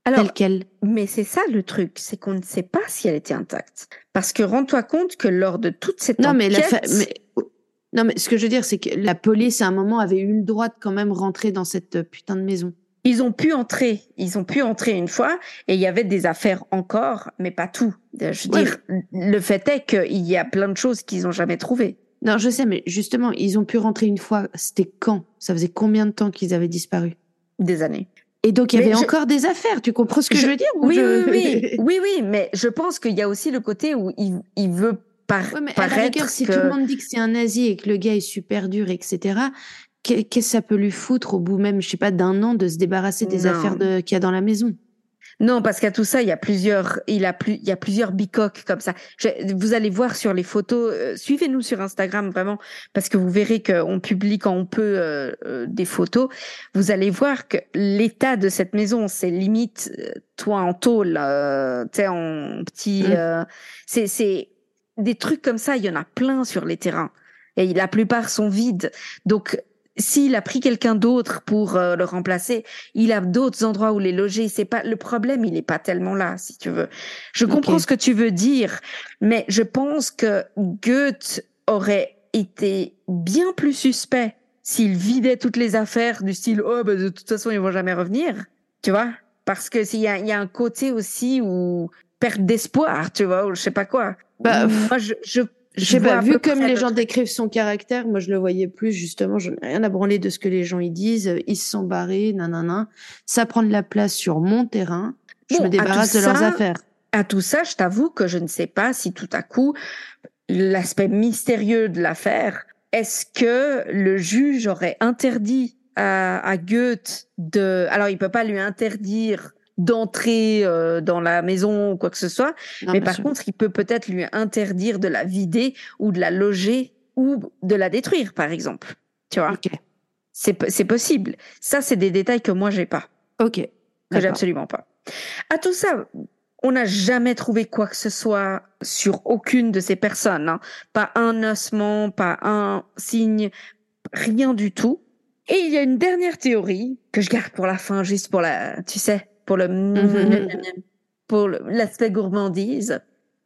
Alors, telle qu'elle. mais c'est ça le truc, c'est qu'on ne sait pas si elle était intacte. Parce que rends-toi compte que lors de toute cette Non, mais, la enquête, fa- mais Non, mais ce que je veux dire, c'est que la police, à un moment, avait eu le droit de quand même rentrer dans cette putain de maison. Ils ont pu entrer, ils ont pu entrer une fois, et il y avait des affaires encore, mais pas tout. Je veux Ouais, dire, le fait est qu'il y a plein de choses qu'ils n'ont jamais trouvées. Non, je sais, mais justement, ils ont pu rentrer une fois. C'était quand? Ça faisait combien de temps qu'ils avaient disparu? Des années. Et donc, il y Mais avait je- encore des affaires. Tu comprends ce que je, Je- veux dire ou Oui, je- oui, oui, oui, oui, mais je pense qu'il y a aussi le côté où il, il veut par- Ouais, mais à la paraître rigueur, si tout le monde dit que c'est un nazi et que le gars est super dur, etc., qu'est- qu'est-ce que ça peut lui foutre au bout même, je sais pas, d'un an de se débarrasser des Non. affaires de- qu'il y a dans la maison? Non, parce qu'à tout ça, il y a plusieurs, il a plus, il y a plusieurs bicoques comme ça. Je- vous allez voir sur les photos. euh, Suivez-nous sur Instagram vraiment, parce que vous verrez qu'on publie quand on peut euh, euh, des photos. Vous allez voir que l'état de cette maison, c'est limite euh, toi en tôle, euh, tu sais, en petit. Mm. euh, c'est, c'est des trucs comme ça. Il y en a plein sur les terrains, et la plupart sont vides. Donc s'il a pris quelqu'un d'autre pour euh, le remplacer, il a d'autres endroits où les loger. C'est pas le problème, il est pas tellement là, si tu veux. Je comprends ce que tu veux dire, mais je pense que Goethe aurait été bien plus suspect s'il vidait toutes les affaires du style oh bah, de toute façon ils vont jamais revenir, tu vois? Parce que s'il y a, y a un côté aussi où perte d'espoir, tu vois, ou je sais pas quoi. Bah, Moi je je Je sais pas, vu comme les le gens décrivent son caractère, moi je le voyais plus justement, je n'ai rien à branler de ce que les gens y disent, ils se sont barrés, nanana, ça prend de la place sur mon terrain, je Bon, me débarrasse de leurs ça, affaires. À tout ça, je t'avoue que je ne sais pas si tout à coup, l'aspect mystérieux de l'affaire, est-ce que le juge aurait interdit à, à Goethe de... Alors, il peut pas lui interdire d'entrer euh, dans la maison ou quoi que ce soit, Non, mais par sûr. contre, il peut peut-être lui interdire de la vider ou de la loger ou de la détruire, par exemple. Tu vois, Ok, c'est po- c'est possible. Ça, c'est des détails que moi, j'ai pas ok. que j'ai absolument pas. À tout ça, on n'a jamais trouvé quoi que ce soit sur aucune de ces personnes. hein. Pas un ossement, pas un signe, rien du tout. Et il y a une dernière théorie que je garde pour la fin, juste pour la, tu sais, pour le, Mhm. pour l'aspect gourmandise.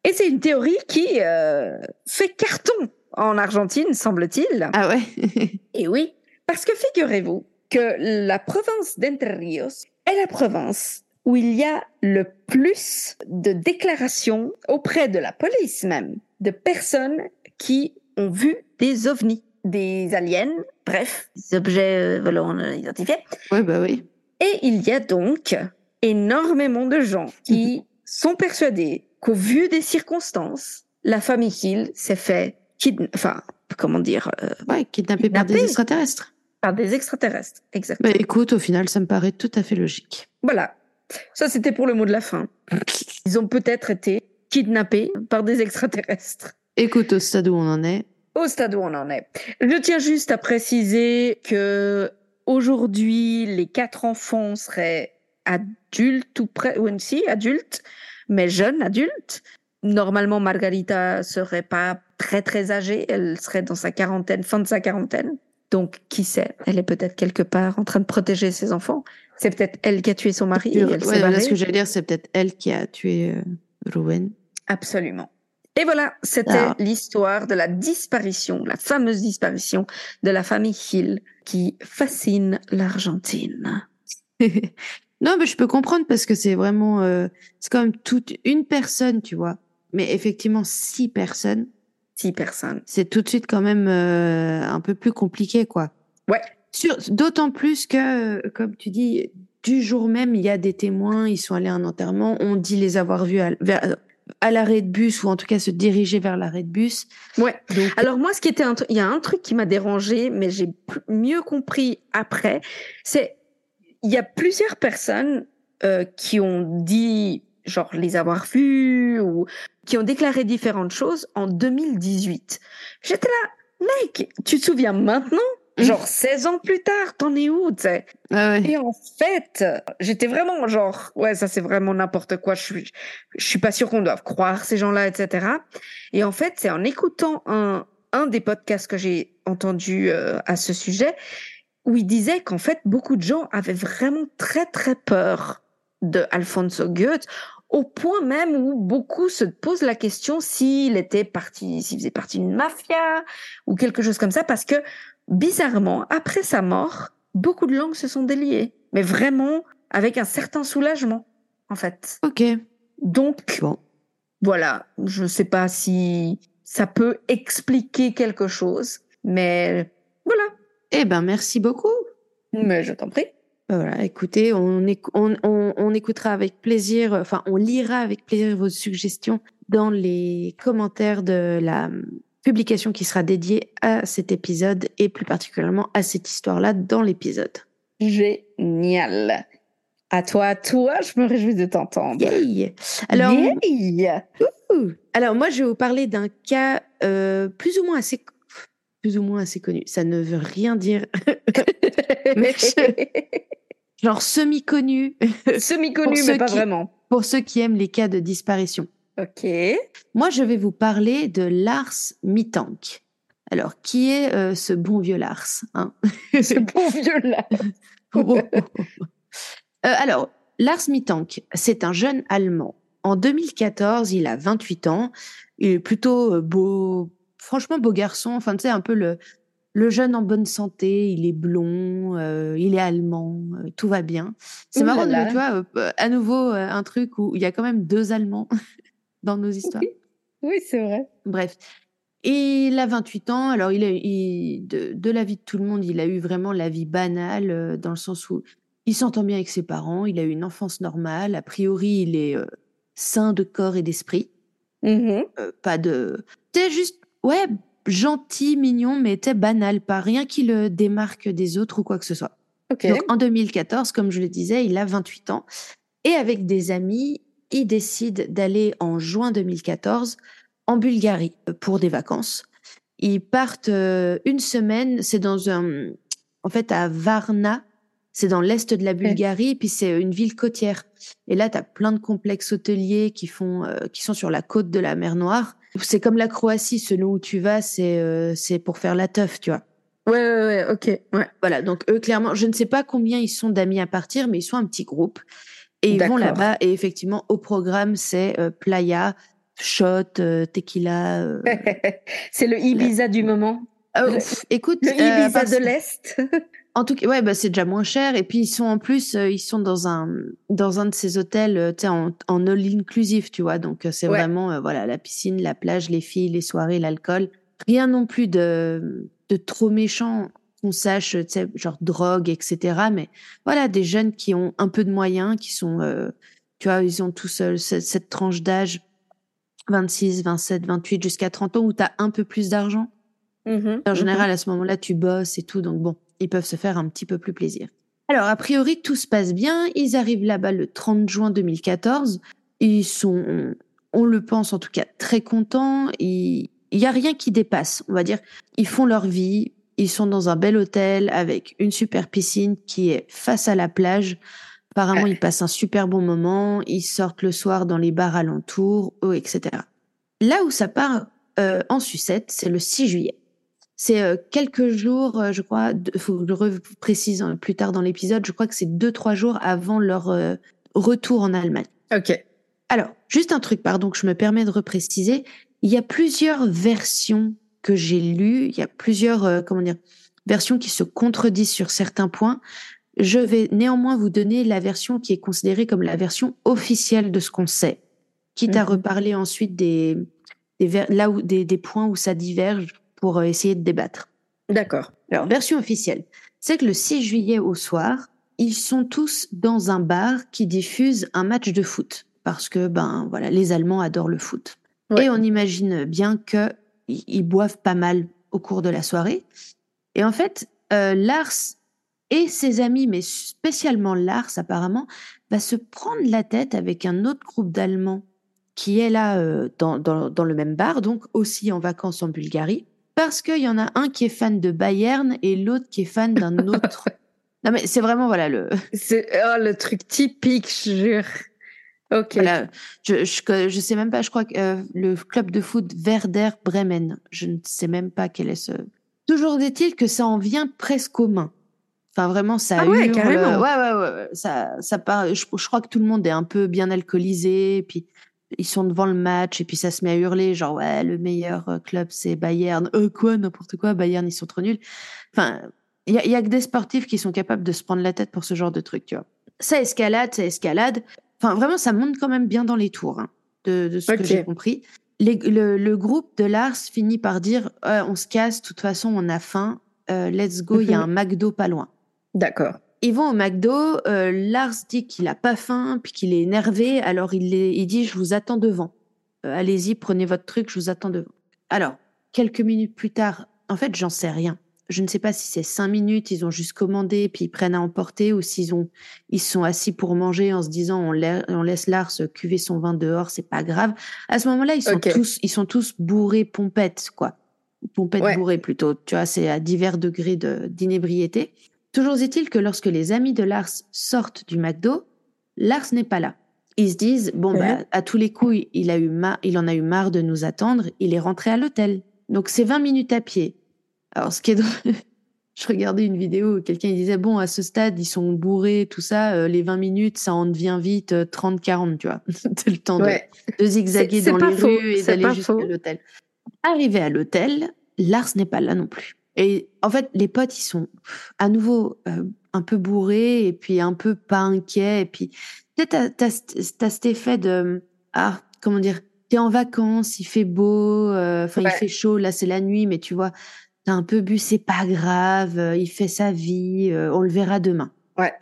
Et c'est une théorie qui euh, fait carton en Argentine, semble-t-il. Ah ouais Et oui, parce que figurez-vous que la province d'Entre Rios est la province où il y a le plus de déclarations auprès de la police même, de personnes qui ont vu des ovnis, des aliens, bref, des objets euh, volants non identifiés. Ouais, bah oui. Et il y a donc énormément de gens qui sont persuadés qu'au vu des circonstances, la famille Hill s'est fait kidna- enfin, comment dire, euh, Ouais, kidnappé par des extraterrestres. par des extraterrestres. Exactement. Bah écoute, au final, ça me paraît tout à fait logique. Voilà. Ça, c'était pour le mot de la fin. Ils ont peut-être été kidnappés par des extraterrestres. Écoute, au stade où on en est, Au stade où on en est. Je tiens juste à préciser que aujourd'hui, les quatre enfants seraient adultes ou près, ou si, adultes, mais jeunes adultes. Normalement, Margarita serait pas très très âgée. Elle serait dans sa quarantaine, fin de sa quarantaine. Donc, qui sait? Elle est peut-être quelque part en train de protéger ses enfants. C'est peut-être elle qui a tué son mari. et elle ce que j'allais dire, c'est peut-être elle qui a tué euh, Rowan. Absolument. Et voilà, c'était Ah. l'histoire de la disparition, la fameuse disparition de la famille Hill qui fascine l'Argentine. non, mais je peux comprendre parce que c'est vraiment, euh, c'est quand même toute une personne, tu vois. Mais effectivement, six personnes, Six personnes. c'est tout de suite quand même euh, un peu plus compliqué, quoi. Ouais. D'autant plus que, comme tu dis, du jour même, il y a des témoins, ils sont allés à un enterrement, on dit les avoir vus à, vers- à l'arrêt de bus ou en tout cas se diriger vers l'arrêt de bus. Ouais. Donc, Alors moi, ce qui était il y a un truc qui m'a dérangé, mais j'ai mieux compris après. C'est il y a plusieurs personnes euh, qui ont dit genre les avoir vus ou qui ont déclaré différentes choses en 2018. J'étais là, mec, tu te souviens maintenant? Genre 16 ans plus tard, t'en es où, tu sais? Ah ouais. Et en fait, j'étais vraiment genre, ouais, ça c'est vraiment n'importe quoi. Je suis, je suis pas sûre qu'on doive croire ces gens-là, etc. Et en fait, c'est en écoutant un, un des podcasts que j'ai entendu euh, à ce sujet où il disait qu'en fait, beaucoup de gens avaient vraiment très très peur de Alfonso Goethe au point même où beaucoup se posent la question s'il était parti, s'il faisait partie d'une mafia ou quelque chose comme ça, parce que bizarrement, après sa mort, beaucoup de langues se sont déliées, mais vraiment avec un certain soulagement, en fait. Ok. Donc, Bon. voilà, je ne sais pas si ça peut expliquer quelque chose, mais voilà. Eh ben, merci beaucoup. Mais je t'en prie. Voilà, écoutez, on, éc- on, on, on écoutera avec plaisir, enfin, on lira avec plaisir vos suggestions dans les commentaires de la publication qui sera dédiée à cet épisode et plus particulièrement à cette histoire-là dans l'épisode. Génial. À toi, à toi, je me réjouis de t'entendre. Alors, alors moi, je vais vous parler d'un cas euh, plus ou moins assez, plus ou moins assez connu. Ça ne veut rien dire, Mais genre semi-connu Semi-connu, mais pas qui- vraiment. pour ceux qui aiment les cas de disparition. Ok. Moi, je vais vous parler de Lars Mittank. Alors, qui est euh, ce bon vieux Lars hein? Ce bon vieux-là. Euh, alors, Lars Mittank, c'est un jeune Allemand. En 2014, il a 28 ans. Il est plutôt euh, beau, franchement beau garçon. Enfin, tu sais, un peu le, le jeune en bonne santé. Il est blond, euh, il est allemand, euh, tout va bien. C'est marrant, tu vois, euh, à nouveau, un truc où il y a quand même deux Allemands dans nos histoires. Oui, c'est vrai. Bref. Et il a 28 ans. Alors, il a, il- de, de la vie de tout le monde, il a eu vraiment la vie banale, dans le sens où il s'entend bien avec ses parents, il a eu une enfance normale. A priori, il est sain de corps et d'esprit. Euh, pas de. T'es juste, ouais, gentil, mignon, mais t'es banal, pas rien qui le démarque des autres ou quoi que ce soit. Donc en 2014, comme je le disais, il a 28 ans. Et avec des amis, il décide d'aller en juin 2014 en Bulgarie euh, pour des vacances. Ils partent euh, une semaine, c'est dans un... En fait, à Varna, c'est dans l'est de la Bulgarie, puis c'est une ville côtière. Et là, tu as plein de complexes hôteliers qui, font, euh, qui sont sur la côte de la mer Noire. C'est comme la Croatie, selon où tu vas, c'est euh, c'est pour faire la teuf, tu vois. Ouais, ouais, ouais, ok. Ouais. Voilà, donc eux, clairement, je ne sais pas combien ils sont d'amis à partir, mais ils sont un petit groupe. Et ils vont là-bas, et effectivement, au programme, c'est euh, playa, shot, euh, tequila. euh. c'est le Ibiza du moment. Ah, Le- écoute, Le euh, Ibiza parce- de l'Est. en tout cas, ouais, bah, c'est déjà moins cher. Et puis, ils sont en plus, euh, ils sont dans un, dans un de ces hôtels, euh, tu sais, en, en all inclusive, tu vois. Donc, euh, c'est Ouais. vraiment, euh, voilà, la piscine, la plage, les filles, les soirées, l'alcool. Rien non plus de, de trop méchant qu'on sache, tu sais, genre drogue, etc. Mais voilà, des jeunes qui ont un peu de moyens, qui sont, euh, tu vois, ils ont tous cette, cette tranche d'âge 26, 27, 28 jusqu'à 30 ans où tu as un peu plus d'argent. Mhm, En mhm. général, à ce moment-là, tu bosses et tout, donc bon, ils peuvent se faire un petit peu plus plaisir. Alors, a priori, tout se passe bien. Ils arrivent là-bas le 30 juin 2014. Ils sont, on le pense en tout cas, très contents. Il n'y a rien qui dépasse, on va dire. Ils font leur vie. Ils sont dans un bel hôtel avec une super piscine qui est face à la plage. Apparemment, ils passent un super bon moment. Ils sortent le soir dans les bars alentours, oh, etc. Là où ça part euh, en sucette, c'est le 6 juillet. C'est euh, quelques jours, euh, je crois, il faut que je précise euh, plus tard dans l'épisode, je crois que c'est deux, trois jours avant leur euh, retour en Allemagne. Ok. Alors, juste un truc, pardon, que je me permets de repréciser. Il y a plusieurs versions que j'ai lues, il y a plusieurs, euh, comment dire, versions qui se contredisent sur certains points. Je vais néanmoins vous donner la version qui est considérée comme la version officielle de ce qu'on sait, quitte à Mhm. reparler ensuite des, des, là où, des, des points où ça diverge pour euh, essayer de débattre. D'accord. Alors, version officielle, c'est que le 6 juillet au soir, ils sont tous dans un bar qui diffuse un match de foot. Parce que, ben, voilà, les Allemands adorent le foot. Ouais. Et on imagine bien que ils ils boivent pas mal au cours de la soirée. Et en fait, euh, Lars et ses amis, mais spécialement Lars apparemment, va se prendre la tête avec un autre groupe d'Allemands qui est là euh, dans, dans, dans le même bar, donc aussi en vacances en Bulgarie, parce qu'il y en a un qui est fan de Bayern et l'autre qui est fan d'un autre. non mais c'est vraiment voilà le C'est oh, le truc typique, je jure. Ok. voilà je, je je sais même pas je crois que euh, le club de foot Werder Bremen je ne sais même pas quel est ce toujours est-il que ça en vient presque aux mains Enfin, vraiment, ça Ah ouais, hurle. carrément. Ouais, ouais, ouais. Ça, ça part. Je, je crois que tout le monde est un peu bien alcoolisé. Puis ils sont devant le match et puis ça se met à hurler, genre ouais, le meilleur euh, club c'est Bayern. Euh, quoi, n'importe quoi, Bayern ils sont trop nuls. Enfin, il y a, y a que des sportifs qui sont capables de se prendre la tête pour ce genre de truc, tu vois. Ça escalade, ça escalade. Enfin, vraiment, ça monte quand même bien dans les tours, hein, de, de ce que j'ai compris. Les- le, le groupe de Lars finit par dire Ouais, on se casse, de toute façon, on a faim, euh, let's go, il y a un McDo pas loin. D'accord. Ils vont au McDo, euh, Lars dit qu'il a pas faim, puis qu'il est énervé, alors il, les- il dit je vous attends devant. Euh, Allez-y, prenez votre truc, je vous attends devant. Alors, quelques minutes plus tard, en fait, j'en sais rien. Je ne sais pas si c'est cinq minutes, ils ont juste commandé, puis ils prennent à emporter, ou s'ils ont, ils sont assis pour manger en se disant on, la- on laisse Lars cuver son vin dehors, c'est pas grave. À ce moment-là, ils sont tous, ils sont tous bourrés pompettes, quoi. Pompettes Ouais. bourrées plutôt. Tu vois, c'est à divers degrés de- d'inébriété. Toujours est-il que lorsque les amis de Lars sortent du McDo, Lars n'est pas là. Ils se disent bon Ouais. bah à tous les coups il a eu il en a eu marre de nous attendre, il est rentré à l'hôtel. Donc c'est 20 minutes à pied. Alors ce qui est drôle, je regardais une vidéo où quelqu'un disait bon à ce stade ils sont bourrés tout ça euh, les 20 minutes ça en devient vite euh, 30 40 tu vois. C'est le temps de- Ouais. de, zigzaguer dans les faux, rues et d'aller jusqu'à l'hôtel. Arrivé à l'hôtel, Lars n'est pas là non plus. Et en fait, les potes, ils sont à nouveau euh, un peu bourrés et puis un peu pas inquiets. Et puis, tu sais, t'as, cet- effet de, ah, comment dire, t'es en vacances, il fait beau, euh, enfin, Ouais. il fait chaud, là, c'est la nuit, mais tu vois, t'as un peu bu, c'est pas grave, euh, il fait sa vie, on le verra demain. Ouais.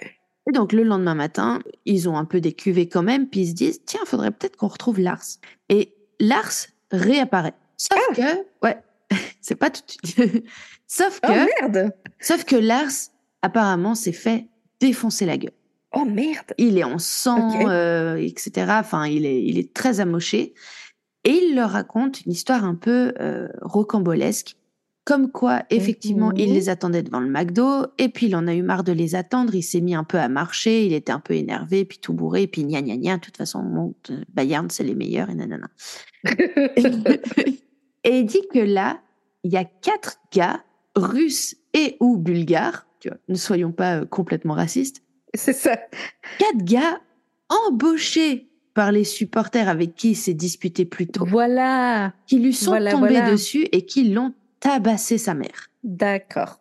Et donc, le lendemain matin, ils ont un peu des cuvées quand même, puis ils se disent, tiens, faudrait peut-être qu'on retrouve Lars. Et Lars réapparaît. Sauf Ah. que, ouais, c'est pas tout de suite. Sauf Oh que, merde. sauf que Lars, apparemment, s'est fait défoncer la gueule. Oh merde. Il est en sang, euh, etc. Enfin, il est, il est très amoché. Et il leur raconte une histoire un peu euh, rocambolesque. Comme quoi, effectivement, il les attendait devant le McDo, et puis il en a eu marre de les attendre, il s'est mis un peu à marcher, il était un peu énervé, puis tout bourré, puis gna gna gna, de toute façon, euh, Bayern, c'est les meilleurs, et nanana. et il dit que là, il y a quatre gars, russes et ou bulgares, tu vois, ne soyons pas euh, complètement racistes, C'est ça. quatre gars embauchés par les supporters avec qui il s'est disputé plus tôt, Voilà. qui lui sont Voilà, tombés voilà. dessus et qui l'ont tabassé sa mère. D'accord.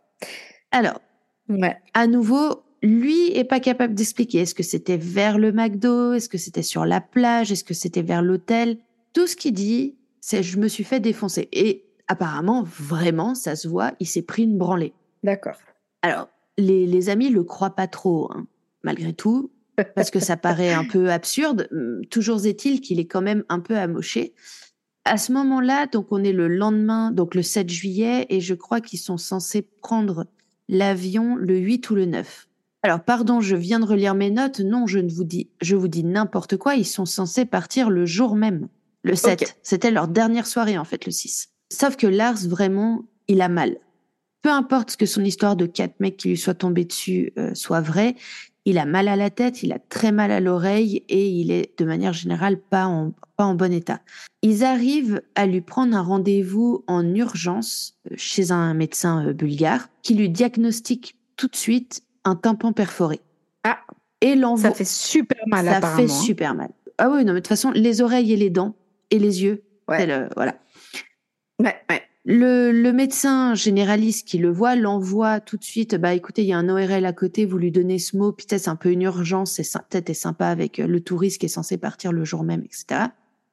Alors, Ouais. à nouveau, lui est pas capable d'expliquer. Est-ce que c'était vers le McDo? Est-ce que c'était sur la plage? Est-ce que c'était vers l'hôtel? Tout ce qu'il dit, c'est je me suis fait défoncer. Et apparemment, vraiment, ça se voit, il s'est pris une branlée. D'accord. Alors, les, les amis le croient pas trop, hein, malgré tout, parce que ça paraît un peu absurde. Hum, Toujours est-il qu'il est quand même un peu amoché. À ce moment-là, donc on est le lendemain, donc le 7 juillet, et je crois qu'ils sont censés prendre l'avion le 8 ou le 9. Alors, pardon, je viens de relire mes notes. Non, je ne vous dis, je vous dis n'importe quoi. Ils sont censés partir le jour même, le 7. Ok. C'était leur dernière soirée, en fait, le 6. Sauf que Lars, vraiment, il a mal. Peu importe ce que son histoire de quatre mecs qui lui soient tombés dessus euh, soit vraie, il a mal à la tête, il a très mal à l'oreille et il est de manière générale pas en, pas en bon état. Ils arrivent à lui prendre un rendez-vous en urgence euh, chez un médecin euh, bulgare qui lui diagnostique tout de suite un tympan perforé. Ah. Et l'envoie. Ça fait super mal Ça apparemment. fait super mal. Ah oui, non, mais de toute façon, les oreilles et les dents et les yeux, Ouais. c'est le- voilà. Ouais, ouais. Le, le médecin généraliste qui le voit l'envoie tout de suite. Bah écoutez, il y a un ORL à côté, vous lui donnez ce mot. Puis peut-être c'est un peu une urgence, c'est peut-être est sympa avec euh, le touriste qui est censé partir le jour même, etc.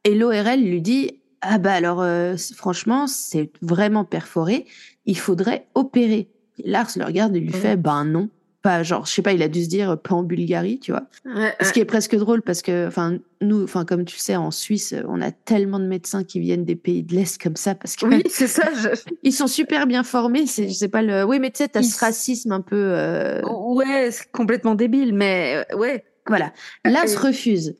Et l'ORL lui dit ah bah alors euh, franchement c'est vraiment perforé, il faudrait opérer. Et Lars le regarde et lui fait ben non, pas genre je sais pas, il a dû se dire euh, pas en Bulgarie, tu vois. Ouais, Ce qui est presque drôle parce que, enfin, nous, enfin, comme tu le sais, en Suisse, on a tellement de médecins qui viennent des pays de l'Est comme ça parce que Oui, c'est ça. je- ils sont super bien formés. C'est, je sais pas le. Oui, mais tu sais, t'as Ils ce racisme un peu. euh, Ouais, c'est complètement débile, mais euh, ouais. Voilà. Lars Euh, refuse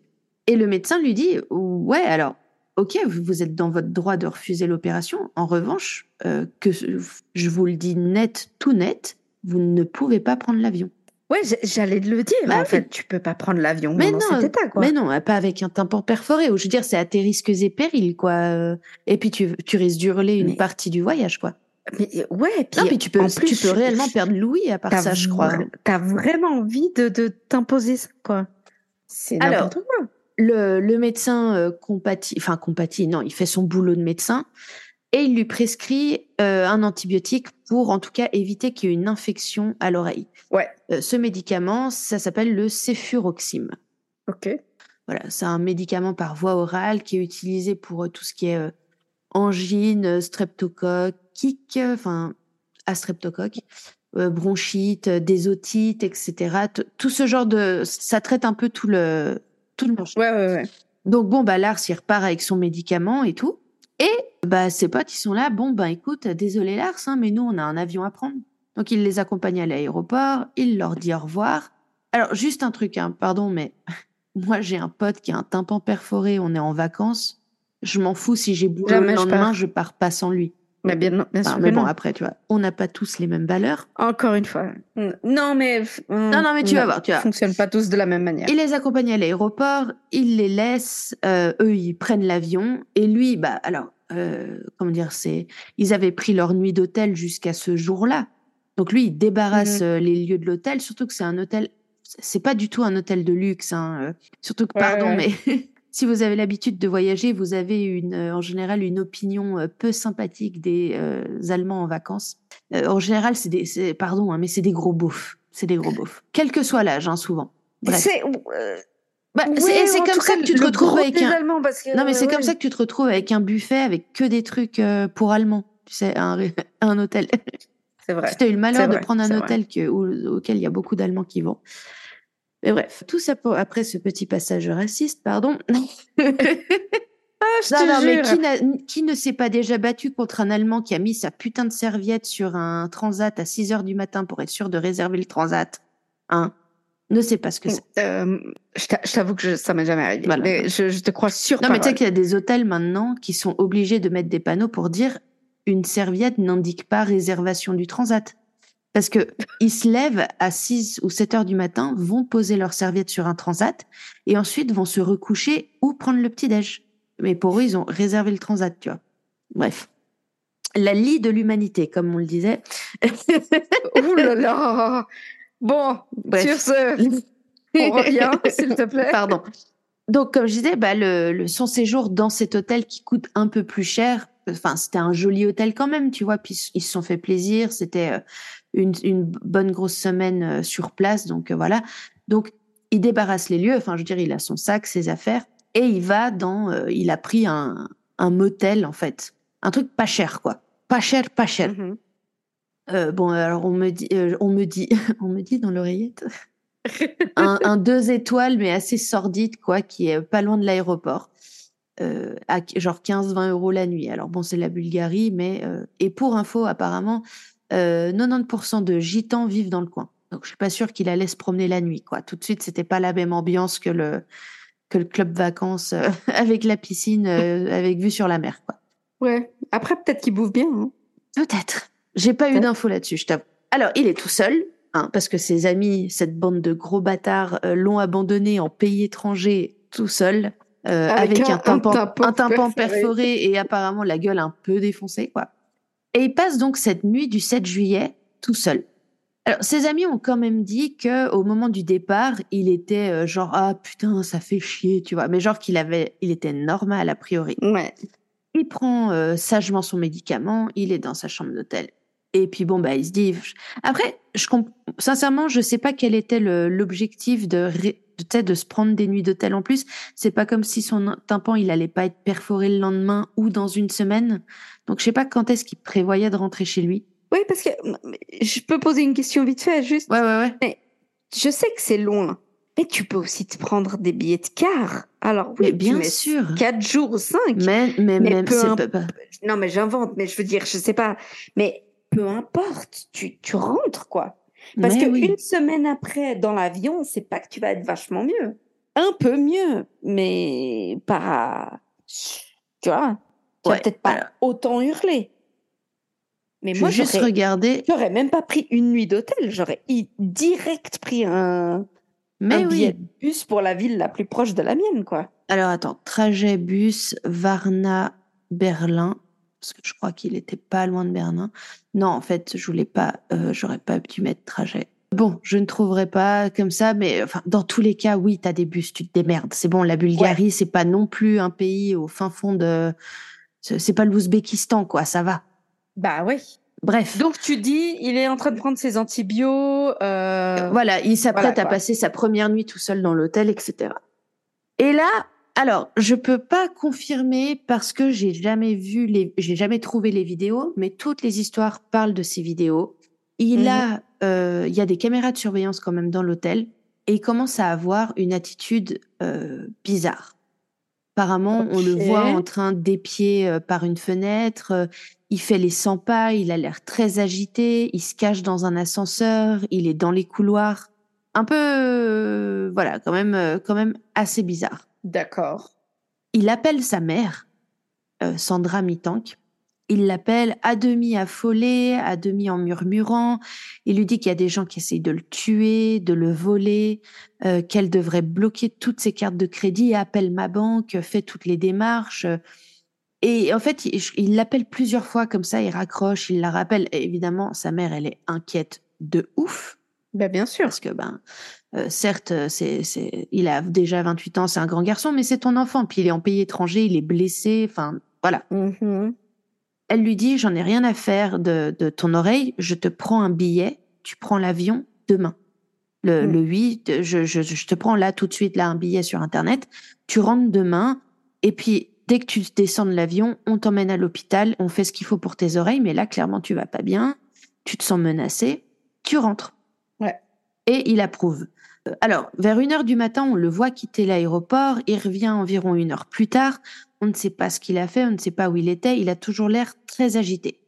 et le médecin lui dit ouais, alors, ok, vous vous êtes dans votre droit de refuser l'opération. En revanche, euh, que je vous le dis net, tout net, vous ne pouvez pas prendre l'avion. Ouais, j'allais le dire. Bah en fait, tu peux pas prendre l'avion Mais dans non, cet état, quoi. Mais non, pas avec un tympan perforé. Ou je veux dire, c'est à tes risques et périls, quoi. Euh, Et puis tu, tu risques d'hurler une partie du voyage, quoi. Mais euh, ouais, puis, Non, puis tu peux, en plus, tu peux réellement je- perdre Louis à part ça, je crois. T'as vraiment envie de, de t'imposer ça, quoi. C'est n'importe quoi. Le, le médecin euh, compatit, enfin compatit, non, il fait son boulot de médecin et il lui prescrit euh, un antibiotique pour en tout cas éviter qu'il y ait une infection à l'oreille. Ouais. Euh, ce médicament, ça s'appelle le céfuroxime. Ok. Voilà, c'est un médicament par voie orale qui est utilisé pour euh, tout ce qui est angine, streptocoque, enfin, à streptocoque, euh, bronchite, des otites, etc. T- Tout ce genre de, ça traite un peu tout le, tout le. Ouais, ouais, ouais. Donc bon, bah Lars, il repart avec son médicament et tout. Et bah ses potes, ils sont là. Bon, bah écoute, désolé Lars, hein, mais nous, on a un avion à prendre. Donc il les accompagne à l'aéroport. Il leur dit au revoir. Alors juste un truc, hein, pardon, mais moi j'ai un pote qui a un tympan perforé. On est en vacances. Je m'en fous si j'ai boulot Jamais le je lendemain, pars. je pars pas sans lui. Mais bien, non, bien Enfin, sûr mais bon, non. après, tu vois, on n'a pas tous les mêmes valeurs. Encore une fois. Non, mais. Non, non, mais tu vas voir, tu vas voir. fonctionnent pas tous de la même manière. Il les accompagne à l'aéroport, il les laisse, euh, eux ils prennent l'avion et lui, bah alors, euh, comment dire, c'est, ils avaient pris leur nuit d'hôtel jusqu'à ce jour-là. Donc lui, il débarrasse Mhm. euh, les lieux de l'hôtel, surtout que c'est un hôtel, c'est pas du tout un hôtel de luxe, hein, euh, surtout que Ouais, pardon, ouais. mais si vous avez l'habitude de voyager, vous avez une, en général une opinion peu sympathique des euh, Allemands en vacances. Euh, en général, c'est des, c'est- pardon, hein, mais c'est des gros beaufs, c'est des gros beaufs, quel que soit l'âge, hein, souvent. Bref. C'est. Bah, oui, c'est comme ça que tu te retrouves avec un. Allemands, parce que, Non, mais c'est ouais. comme ça que tu te retrouves avec un buffet avec que des trucs euh, pour Allemands. Tu sais, un, hôtel. C'est vrai. Si tu as eu le malheur c'est de vrai, prendre un vrai. hôtel que, auquel il y a beaucoup d'Allemands qui vont. Mais bref, tout ça pour, après ce petit passage raciste, pardon. Ah, je Non, te non, mais qui ne s'est pas déjà battu contre un Allemand qui a mis sa putain de serviette sur un transat à 6 heures du matin pour être sûr de réserver le transat? Hein? Ne sait pas ce que c'est. Euh, je t'a- je t'avoue que je- ça m'est jamais arrivé. Voilà. Mais je, je te crois sur Non, mais tu sais qu'il y a des hôtels maintenant qui sont obligés de mettre des panneaux pour dire une serviette n'indique pas réservation du transat. Parce que ils se lèvent à 6 ou 7 heures du matin, vont poser leur serviette sur un transat et ensuite vont se recoucher ou prendre le petit-déj. Mais pour eux, ils ont réservé le transat, tu vois. Bref. La lie de l'humanité, comme on le disait. Ouh là là. Bon, Bref. sur ce, on revient, s'il te plaît. Pardon. Donc, comme je disais, bah, le, le- son séjour dans cet hôtel qui coûte un peu plus cher, enfin, c'était un joli hôtel quand même, tu vois, puis ils se sont fait plaisir, c'était euh, une, une bonne grosse semaine euh, sur place, donc euh, voilà. Donc, il débarrasse les lieux, enfin, je veux dire, il a son sac, ses affaires, et il va dans, euh, il a pris un, un motel, en fait. Un truc pas cher, quoi. Pas cher, pas cher. Mhm. Euh, bon, alors on me dit, euh, on me dit, on me dit dans l'oreillette, un, un deux étoiles mais assez sordide quoi, qui est pas loin de l'aéroport, euh, à genre 15-20 euros la nuit. Alors bon, c'est la Bulgarie, mais et pour info, apparemment, euh, 90% de gitans vivent dans le coin. Donc je suis pas sûre qu'il allait se promener la nuit quoi. Tout de suite, c'était pas la même ambiance que le que le club vacances avec la piscine, avec vue sur la mer quoi. Ouais. Après, peut-être qu'il bouffe bien. hein. Peut-être. J'ai pas eu d'infos là-dessus, je t'avoue. Alors, il est tout seul, hein, parce que ses amis, cette bande de gros bâtards, euh, l'ont abandonné en pays étranger, tout seul, euh, Avec avec, un- tympan, un tympan un tympan perforé. perforé et apparemment la gueule un peu défoncée, quoi. Et il passe donc cette nuit du 7 juillet tout seul. Alors, ses amis ont quand même dit que au moment du départ, il était euh, genre ah putain ça fait chier, tu vois, mais genre qu'il avait, il était normal a priori. Ouais. Il prend euh, sagement son médicament, il est dans sa chambre d'hôtel. Et puis bon, bah, il se dit. Après, je comp- sincèrement, je sais pas quel était l'objectif de, ré- de, de se prendre des nuits d'hôtel en plus. C'est pas comme si son tympan, il allait pas être perforé le lendemain ou dans une semaine. Donc, je sais pas quand est-ce qu'il prévoyait de rentrer chez lui. Oui, parce que je peux poser une question vite fait, juste. Ouais, ouais, ouais. Je sais que c'est loin, mais tu peux aussi te prendre des billets de car. Alors, oui, Mais bien sûr. 4 jours ou 5. Mais, mais, Mais même, peu c'est imp- pas- Non, mais j'invente, mais je veux dire, je sais pas. Mais peu importe, tu, tu rentres, quoi. Parce que oui. semaine après, dans l'avion, c'est pas que tu vas être vachement mieux. Un peu mieux, mais pas. Tu vois, tu vas Ouais, peut-être pas autant hurler. Mais Je moi, juste regarder. j'aurais même pas pris une nuit d'hôtel, j'aurais direct pris un, Mais un oui. billet de bus pour la ville la plus proche de la mienne, quoi. Alors attends, trajet bus Varna Berlin. Parce que je crois qu'il était pas loin de Berlin. Non, en fait, je voulais pas, euh, j'aurais pas dû mettre trajet. Bon, je ne trouverai pas comme ça, mais enfin, dans tous les cas, oui, tu as des bus, tu te démerdes. C'est bon, la Bulgarie, c'est pas non plus un pays au fin fond de, c'est pas l'Ouzbékistan, quoi, ça va. Bah oui. Bref. Donc tu dis, il est en train de prendre ses antibiotiques. Euh... Voilà, il s'apprête à passer sa première nuit tout seul dans l'hôtel, etc. Et là, alors, je peux pas confirmer parce que j'ai jamais vu les, j'ai jamais trouvé les vidéos, mais toutes les histoires parlent de ces vidéos. Il Mhm. a, euh, il y a des caméras de surveillance quand même dans l'hôtel et il commence à avoir une attitude euh, bizarre. Apparemment, on le voit en train d'épier euh, par une fenêtre. il fait les 100 pas. Il a l'air très agité. Il se cache dans un ascenseur. Il est dans les couloirs. Un peu, euh, voilà, quand même, quand même assez bizarre. D'accord. Il appelle sa mère, euh, Sandra Mitank. Il l'appelle à demi affolé, à demi en murmurant. Il lui dit qu'il y a des gens qui essayent de le tuer, de le voler, euh, qu'elle devrait bloquer toutes ses cartes de crédit, appelle ma banque, fait toutes les démarches. Et en fait, il l'appelle plusieurs fois comme ça, il raccroche, il la rappelle. Et évidemment, sa mère, elle est inquiète de ouf Bah, bien sûr. parce que ben euh, certes c'est c'est il a déjà 28 ans c'est un grand garçon mais c'est ton enfant puis il est en pays étranger il est blessé enfin voilà Mhm. elle lui dit j'en ai rien à faire de, de ton oreille je te prends un billet tu prends l'avion demain le, Mm. le 8 je, je, je te prends là tout de suite là un billet sur internet tu rentres demain et puis dès que tu descends de l'avion on t'emmène à l'hôpital on fait ce qu'il faut pour tes oreilles mais là clairement tu vas pas bien tu te sens menacé tu rentres. Et il approuve. Euh, Alors, vers une heure du matin, on le voit quitter l'aéroport. Il revient environ une heure plus tard. On ne sait pas ce qu'il a fait, on ne sait pas où il était. Il a toujours l'air très agité.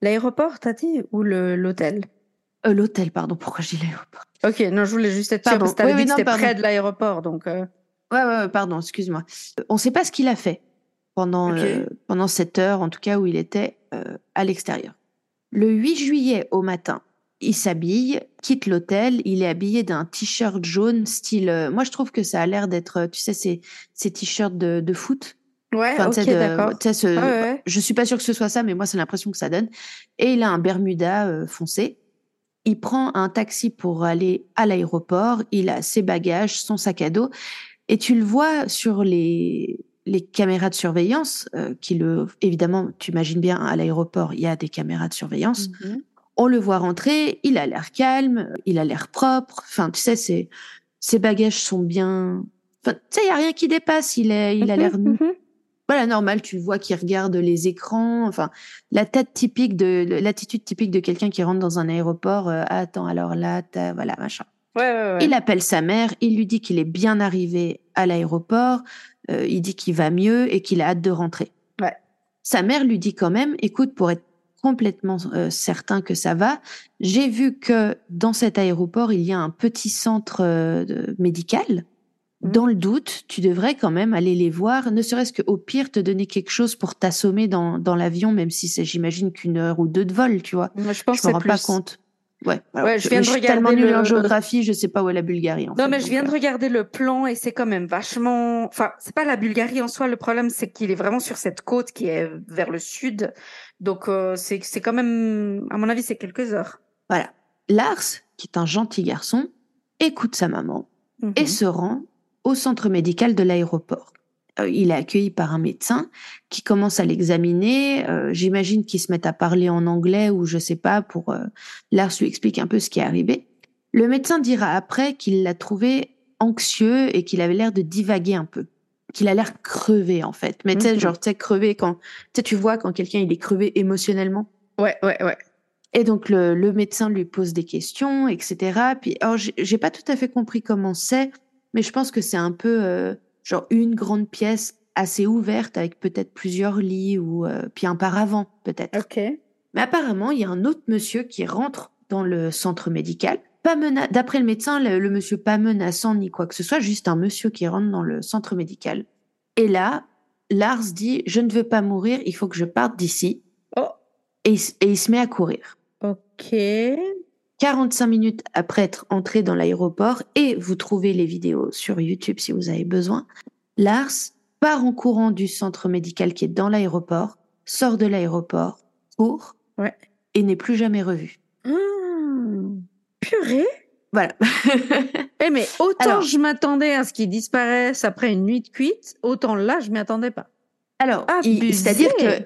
L'aéroport, t'as dit Ou l'hôtel? Euh, L'hôtel, pardon. Pourquoi je dis l'aéroport? Ok, non, je voulais juste être sûre Pardon. parce que t'avais Oui, dit oui, que non, c'était près de l'aéroport. Donc, euh, Ouais, ouais, ouais, pardon, excuse-moi. Euh, On ne sait pas ce qu'il a fait pendant, euh, pendant cette heure, en tout cas où il était à l'extérieur. Le 8 juillet au matin, il s'habille, quitte l'hôtel, il est habillé d'un t-shirt jaune style... euh, moi, je trouve que ça a l'air d'être, euh, tu sais, ces, ces t-shirts de, de foot. Ouais, Enfin, ok, d'accord. ce- Ouais, ouais. Je suis pas sûre que ce soit ça, mais moi, c'est l'impression que ça donne. Et il a un Bermuda euh, foncé. Il prend un taxi pour aller à l'aéroport. Il a ses bagages, son sac à dos. Et tu le vois sur les, les caméras de surveillance, euh, qui le, évidemment, tu imagines bien, à l'aéroport, il y a des caméras de surveillance. Mhm. On le voit rentrer, il a l'air calme, il a l'air propre. Enfin, tu sais, ses, ses bagages sont bien. Enfin, tu sais, il y a rien qui dépasse. Il est, il a Mhm, l'air mhm. voilà, normal, tu vois qui regarde les écrans, enfin, la tête typique de, l'attitude typique de quelqu'un qui rentre dans un aéroport, euh, Ah, attends, alors là, t'as, voilà, machin. Ouais, ouais, ouais. Il appelle sa mère, il lui dit qu'il est bien arrivé à l'aéroport, euh, il dit qu'il va mieux et qu'il a hâte de rentrer. Ouais. Sa mère lui dit quand même, écoute, pour être complètement euh, certain que ça va, j'ai vu que dans cet aéroport, il y a un petit centre euh, médical. Mhm. Dans le doute, tu devrais quand même aller les voir, ne serait-ce qu'au pire te donner quelque chose pour t'assommer dans, dans l'avion, même si c'est, j'imagine, qu'une heure ou deux de vol, tu vois. Moi, je pense Je me rends plus. pas compte. Ouais, je viens de suis regarder tellement nulle le- en géographie, je sais pas où est la Bulgarie. En Non, fait, mais je donc, viens de euh, regarder le plan et c'est quand même vachement. Enfin, c'est pas la Bulgarie en soi. Le problème, c'est qu'il est vraiment sur cette côte qui est vers le sud. Donc, euh, c'est c'est quand même, à mon avis, c'est quelques heures. Voilà. Lars, qui est un gentil garçon, écoute sa maman et Mhm. se rend au centre médical de l'aéroport. Euh, il est accueilli par un médecin qui commence à l'examiner. Euh, J'imagine qu'ils se mettent à parler en anglais ou je sais pas pour euh, Lars lui explique un peu ce qui est arrivé. Le médecin dira après qu'il l'a trouvé anxieux et qu'il avait l'air de divaguer un peu, qu'il a l'air crevé en fait. Mais tu sais Mhm. genre tu sais crevé quand tu vois quand quelqu'un il est crevé émotionnellement. Ouais, ouais, ouais. Et donc le, le médecin lui pose des questions, etc. Puis alors j'ai j'ai pas tout à fait compris comment c'est, mais je pense que c'est un peu euh, genre une grande pièce assez ouverte avec peut-être plusieurs lits ou euh, puis un paravent peut-être. Ok. Mais apparemment il y a un autre monsieur qui rentre dans le centre médical. Pas mena- D'après le médecin, le, le monsieur pas menaçant ni quoi que ce soit, juste un monsieur qui rentre dans le centre médical. Et là, Lars dit je ne veux pas mourir, il faut que je parte d'ici. Oh, Et, et il se met à courir. ok. 45 minutes après être entré dans l'aéroport, et vous trouvez les vidéos sur YouTube si vous avez besoin, Lars part en courant du centre médical qui est dans l'aéroport, sort de l'aéroport, court, Ouais. et n'est plus jamais revu. Hum, Purée. Voilà. Eh mais autant Alors- je m'attendais à ce qu'il disparaisse après une nuit de cuite, autant là je m'y attendais pas. Alors, c'est-à-dire que,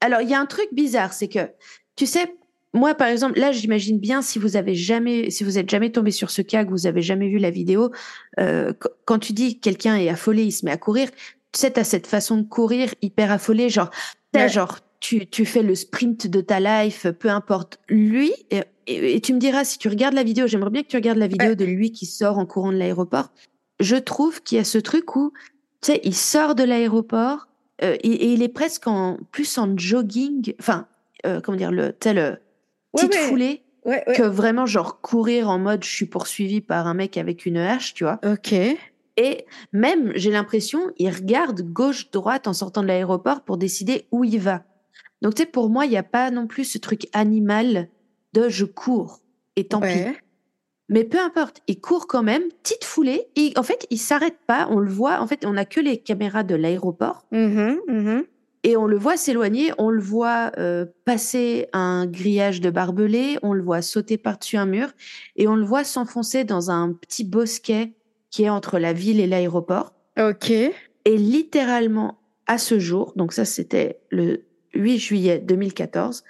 alors il y a un truc bizarre, c'est que, tu sais, moi par exemple, là j'imagine bien si vous avez jamais, si vous êtes jamais tombé sur ce cas, que vous avez jamais vu la vidéo, euh, qu- quand tu dis que quelqu'un est affolé, il se met à courir, tu sais, t'as cette façon de courir hyper affolé, genre, t'as Ouais. genre, tu, tu fais le sprint de ta life, peu importe. Lui, et, et- et tu me diras si tu regardes la vidéo, j'aimerais bien que tu regardes la vidéo Ouais. de lui qui sort en courant de l'aéroport. Je trouve qu'il y a ce truc où, tu sais, il sort de l'aéroport euh, et, et il est presque en plus en jogging, enfin, euh, comment dire, le, tu Ouais, petite ouais. foulée, Ouais, que vraiment genre courir en mode je suis poursuivi par un mec avec une hache, tu vois. Ok. Et même, j'ai l'impression, il regarde gauche-droite en sortant de l'aéroport pour décider où il va. Donc, tu sais, pour moi, il n'y a pas non plus ce truc animal de je cours et tant pis. Mais peu importe, il court quand même, petite foulée. Et en fait, il s'arrête pas. On le voit. En fait, on a que les caméras de l'aéroport Mhm, mhm. Et on le voit s'éloigner. On le voit euh, passer un grillage de barbelés. On le voit sauter par-dessus un mur et on le voit s'enfoncer dans un petit bosquet qui est entre la ville et l'aéroport. Ok. Et littéralement, à ce jour, donc ça c'était le 8 juillet 2014,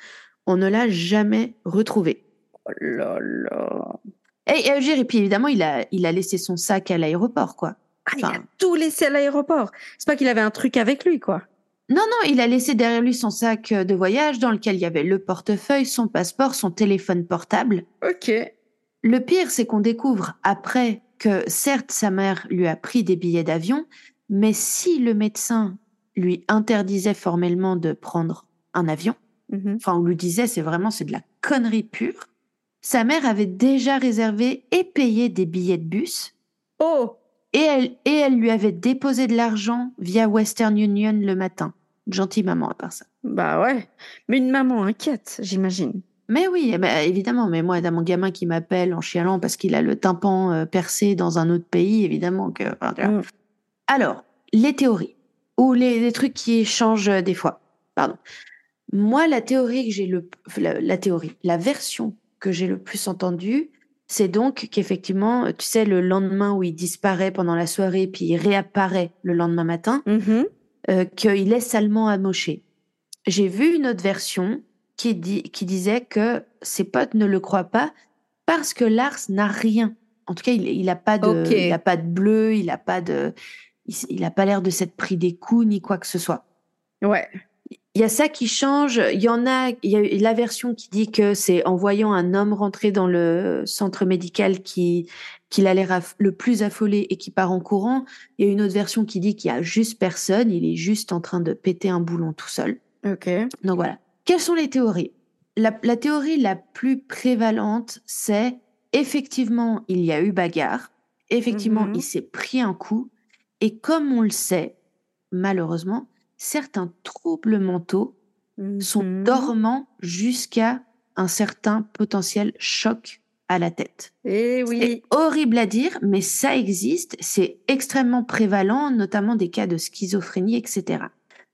on ne l'a jamais retrouvé. Oh là là. Et, et, et puis évidemment, il a, il a laissé son sac à l'aéroport, quoi. Ah, il a tout laissé à l'aéroport. C'est pas qu'il avait un truc avec lui, quoi. Non, non, il a laissé derrière lui son sac de voyage dans lequel il y avait le portefeuille, son passeport, son téléphone portable. Ok. Le pire, c'est qu'on découvre après que certes, sa mère lui a pris des billets d'avion, mais si le médecin lui interdisait formellement de prendre un avion, Mhm. enfin, on lui disait, c'est vraiment, c'est de la connerie pure. Sa mère avait déjà réservé et payé des billets de bus Oh. et elle, et elle lui avait déposé de l'argent via Western Union le matin. Gentille maman à part ça. Bah ouais. Mais une maman inquiète, j'imagine. Mais oui, ben, évidemment. Mais moi, dans mon gamin qui m'appelle en chialant parce qu'il a le tympan euh, percé dans un autre pays, évidemment que. Mm. Alors, les théories ou les, les trucs qui changent euh, des fois. Pardon. Moi, la théorie que j'ai le, la, la théorie, la version que j'ai le plus entendue, c'est donc qu'effectivement, tu sais, le lendemain où il disparaît pendant la soirée, puis il réapparaît le lendemain matin, Mhm. Euh, qu'il est salement amoché. J'ai vu une autre version qui, dit, qui disait que ses potes ne le croient pas parce que Lars n'a rien. En tout cas, il il a pas de, il a pas de bleu, il a pas de, il, s- il a pas l'air de s'être pris des coups ni quoi que ce soit. Ouais. Il y a ça qui change. Il y en a, il y a la version qui dit que c'est en voyant un homme rentrer dans le centre médical qui qu'il a l'air le plus affolé et qui part en courant. Il y a une autre version qui dit qu'il y a juste personne, il est juste en train de péter un boulon tout seul. Ok. Donc voilà. Quelles sont les théories? La, la théorie la plus prévalente, c'est effectivement, il y a eu bagarre. Effectivement, Mhm. il s'est pris un coup. Et comme on le sait, malheureusement, certains troubles mentaux sont Mhm. dormants jusqu'à un certain potentiel choc à la tête. Eh oui. C'est horrible à dire, mais ça existe. C'est extrêmement prévalent, notamment des cas de schizophrénie, etc.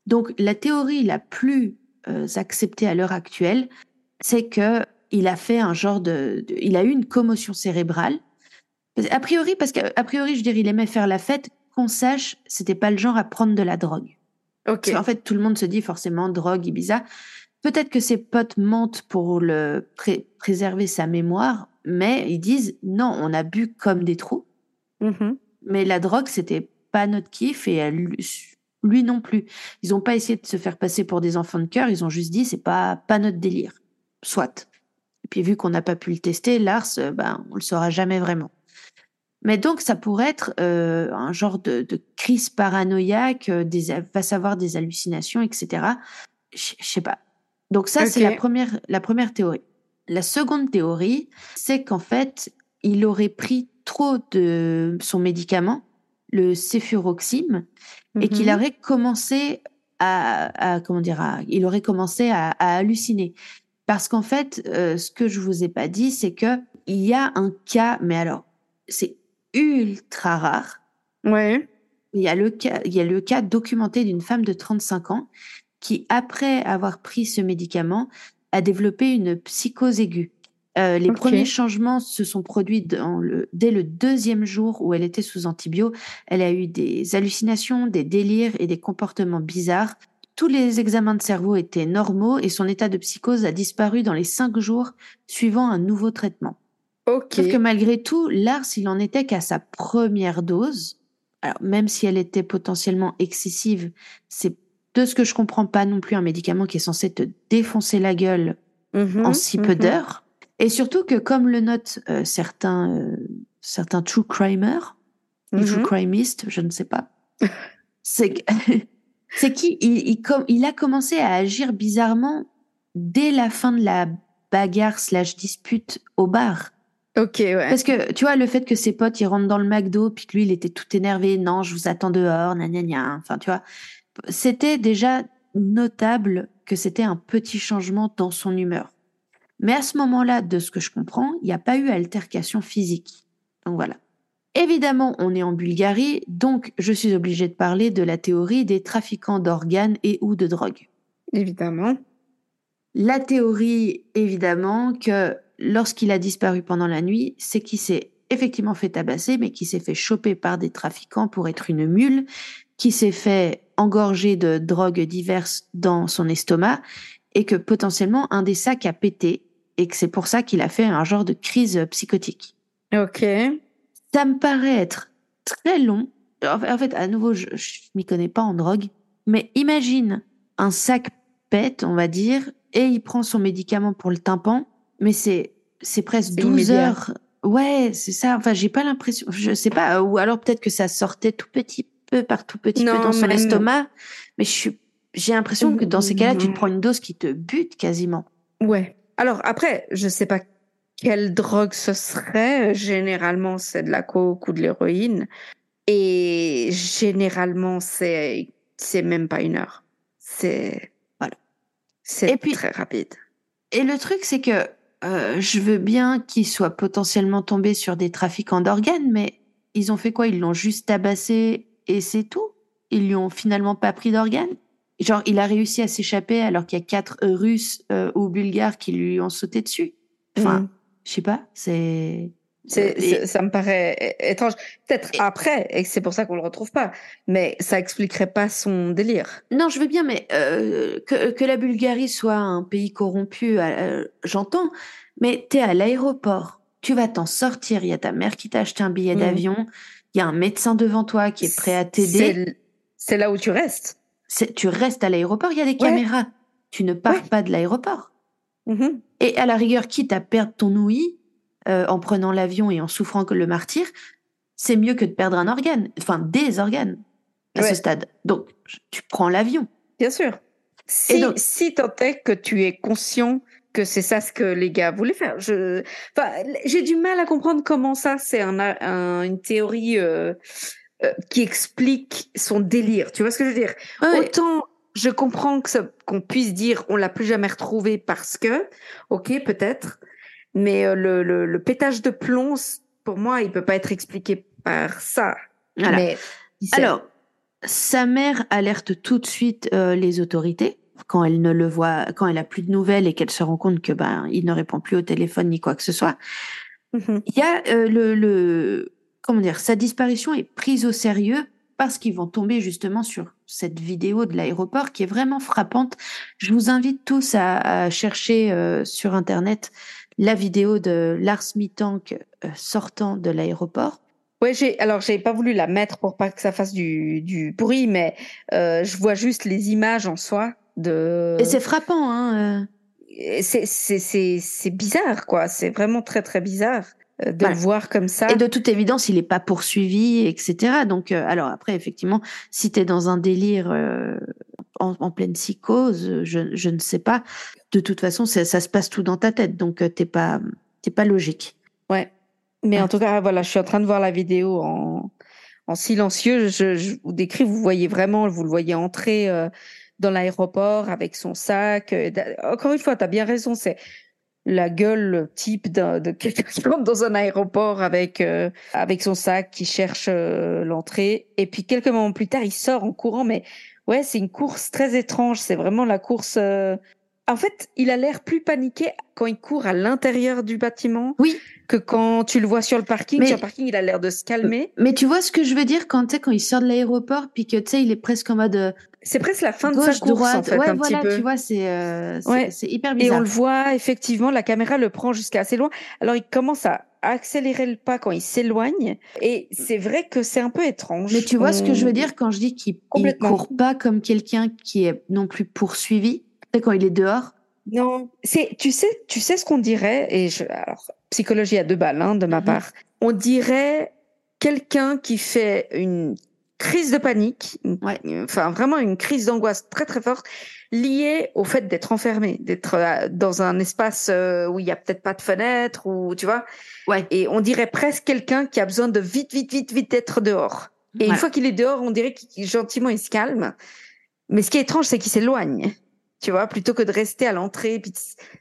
Donc, la théorie la plus euh, acceptée à l'heure actuelle, c'est que il a fait un genre de, de- il a eu une commotion cérébrale. A priori, parce qu'a priori, je dirais, il aimait faire la fête. Qu'on sache, c'était pas le genre à prendre de la drogue. Parce qu'en fait, tout le monde se dit forcément drogue, Ibiza. Peut-être que ses potes mentent pour le pré- préserver sa mémoire, mais ils disent non, on a bu comme des trous. Mhm. Mais la drogue, c'était pas notre kiff et elle- lui non plus. Ils n'ont pas essayé de se faire passer pour des enfants de cœur. Ils ont juste dit c'est pas pas notre délire. Soit. Et puis vu qu'on n'a pas pu le tester, Lars, euh, ben on le saura jamais vraiment. Mais donc ça pourrait être euh, un genre de, de crise paranoïaque, euh, des, va savoir des hallucinations, etc. Je sais pas. Donc ça c'est la première la première théorie. La seconde théorie, c'est qu'en fait il aurait pris trop de son médicament, le céfuroxime, et qu'il Mhm. aurait commencé à, à- comment dire, à- il aurait commencé à, à halluciner. Parce qu'en fait, euh, ce que je vous ai pas dit, c'est que il y a un cas, mais alors c'est ultra rare. Ouais. Il y a le cas, il y a le cas documenté d'une femme de 35 ans qui, après avoir pris ce médicament, a développé une psychose aiguë. Euh, les premiers changements se sont produits dans le, dès le deuxième jour où elle était sous antibio. Elle a eu des hallucinations, des délires et des comportements bizarres. Tous les examens de cerveau étaient normaux et son état de psychose a disparu dans les cinq jours suivant un nouveau traitement. Ok. Sauf que malgré tout, Lars, il en était qu'à sa première dose. Alors, même si elle était potentiellement excessive, c'est de ce que je comprends pas non plus un médicament qui est censé te défoncer la gueule Mhm, en si peu mhm. d'heures. Et surtout que, comme le notent euh, certains, euh, certains true crimers, ou true Mhm. crimistes, je ne sais pas, c'est c'est qu'il il, il il a commencé à agir bizarrement dès la fin de la bagarre slash dispute au bar. Ok, ouais. Parce que, tu vois, le fait que ses potes, ils rentrent dans le McDo, puis que lui, il était tout énervé, non, je vous attends dehors, gna gna gna. Enfin, tu vois, c'était déjà notable que c'était un petit changement dans son humeur. Mais à ce moment-là, de ce que je comprends, il n'y a pas eu altercation physique. Donc voilà. Évidemment, on est en Bulgarie, donc je suis obligée de parler de la théorie des trafiquants d'organes et ou de drogue. Évidemment. La théorie, évidemment, que lorsqu'il a disparu pendant la nuit, c'est qu'il s'est effectivement fait tabasser, mais qu'il s'est fait choper par des trafiquants pour être une mule, qui s'est fait engorger de drogues diverses dans son estomac, et que potentiellement un des sacs a pété, et que c'est pour ça qu'il a fait un genre de crise psychotique. Ok. Ça me paraît être très long. En fait- en fait, à nouveau, je, je m'y connais pas en drogue, mais imagine un sac pète, on va dire, et il prend son médicament pour le tympan, mais c'est c'est presque C'est 12 immédiat. heures. Ouais, c'est ça. Enfin, j'ai pas l'impression, je sais pas, ou alors peut-être que ça sortait tout petit peu par tout petit peu dans son estomac, mais je suis j'ai l'impression que dans ces cas-là, tu te Mhm. prends une dose qui te bute quasiment. Ouais. Alors après, je sais pas quelle drogue ce serait. Généralement, c'est de la coke ou de l'héroïne. Et généralement, c'est c'est même pas une heure. C'est Voilà. C'est très rapide. Et le truc, c'est que euh, je veux bien qu'ils soient potentiellement tombés sur des trafiquants d'organes, mais ils ont fait quoi? Ils l'ont juste tabassé et c'est tout? Ils lui ont finalement pas pris d'organes? Genre, il a réussi à s'échapper alors qu'il y a quatre Russes euh, ou Bulgares qui lui ont sauté dessus. Enfin, Mm. je sais pas, c'est... Et- c'est- ça me paraît étrange. Peut-être Et- après, et c'est pour ça qu'on le retrouve pas. Mais ça expliquerait pas son délire. Non, je veux bien, mais euh, que, que la Bulgarie soit un pays corrompu, euh, j'entends, mais t'es à l'aéroport, tu vas t'en sortir, il y a ta mère qui t'a acheté un billet Mhm. d'avion, il y a un médecin devant toi qui est prêt à t'aider, C'est, là où tu restes. Tu restes à l'aéroport, il y a des caméras, tu ne pars Ouais. pas de l'aéroport. Mhm. Et à la rigueur, quitte à perdre ton ouïe euh, en prenant l'avion et en souffrant que le martyr, c'est mieux que de perdre un organe, enfin des organes à Ouais. ce stade. Donc, tu prends l'avion. Bien sûr. Si, donc- si tant est que tu es conscient que c'est ça ce que les gars voulaient faire. Je, enfin, j'ai du mal à comprendre comment ça, c'est un, un- une théorie euh, euh, qui explique son délire. Tu vois ce que je veux dire? Ouais, Autant je comprends que qu'on puisse dire on l'a plus jamais retrouvé parce que, ok, peut-être, mais euh, le, le, le pétage de plomb, pour moi, il peut pas être expliqué par ça. voilà. Mais Alors, sa mère alerte tout de suite euh, les autorités quand elle ne le voit, quand elle a plus de nouvelles et qu'elle se rend compte que ben il ne répond plus au téléphone ni quoi que ce soit. Mhm. Il y a euh, le, le comment dire, sa disparition est prise au sérieux parce qu'ils vont tomber justement sur cette vidéo de l'aéroport qui est vraiment frappante. Je vous invite tous à, à chercher euh, sur internet la vidéo de Lars Mittank euh, sortant de l'aéroport. Ouais, j'ai alors j'ai pas voulu la mettre pour pas que ça fasse du, du pourri, mais euh, je vois juste les images en soi de. Et c'est frappant, hein. euh. C'est c'est c'est c'est bizarre quoi. C'est vraiment très très bizarre de Voilà. le voir comme ça. Et de toute évidence, il n'est pas poursuivi, etc. Donc, euh, alors après, effectivement, si tu es dans un délire euh, en, en pleine psychose, je, je ne sais pas. De toute façon, ça, ça se passe tout dans ta tête, donc euh, t'es pas, t'es pas logique. Ouais. Mais Ouais. en tout cas, voilà, je suis en train de voir la vidéo en en silencieux. Je, je vous décris, vous voyez vraiment, vous le voyez entrer euh, dans l'aéroport avec son sac. Euh, Encore une fois, tu as bien raison, c'est la gueule type de quelqu'un qui rentre dans un aéroport avec euh, avec son sac qui cherche euh, l'entrée et puis quelques moments plus tard il sort en courant mais Ouais, c'est une course très étrange. C'est vraiment la course. euh, En fait, il a l'air plus paniqué quand il court à l'intérieur du bâtiment Oui. que quand tu le vois sur le parking. Mais- Sur le parking, il a l'air de se calmer. Mais tu vois ce que je veux dire quand, tu sais, quand il sort de l'aéroport, puis que tu sais, il est presque en mode euh, C'est presque la fin de sa gauche, course, droite. en fait, ouais, un voilà, petit peu. tu vois, c'est euh, Ouais. hyper Et bizarre. on le voit, effectivement, la caméra le prend jusqu'à assez loin. Alors, il commence à accélérer le pas quand il s'éloigne. Et c'est vrai que c'est un peu étrange. Mais tu vois ce que je veux dire quand je dis qu'il il Complètement. court pas comme quelqu'un qui est non plus poursuivi. Quand il est dehors? Non, c'est, tu sais, tu sais ce qu'on dirait, et je, alors, psychologie à deux balles, hein, de ma Mhm. part. On dirait quelqu'un qui fait une crise de panique, Ouais. enfin, vraiment une crise d'angoisse très, très forte, liée au fait d'être enfermé, d'être euh, dans un espace euh, où il y a peut-être pas de fenêtre, ou, tu vois. Ouais. Et on dirait presque quelqu'un qui a besoin de vite, vite, vite, vite être dehors. Et une fois qu'il est dehors, on dirait qu'il gentiment il se calme. Mais ce qui est étrange, c'est qu'il s'éloigne. Tu vois, plutôt que de rester à l'entrée puis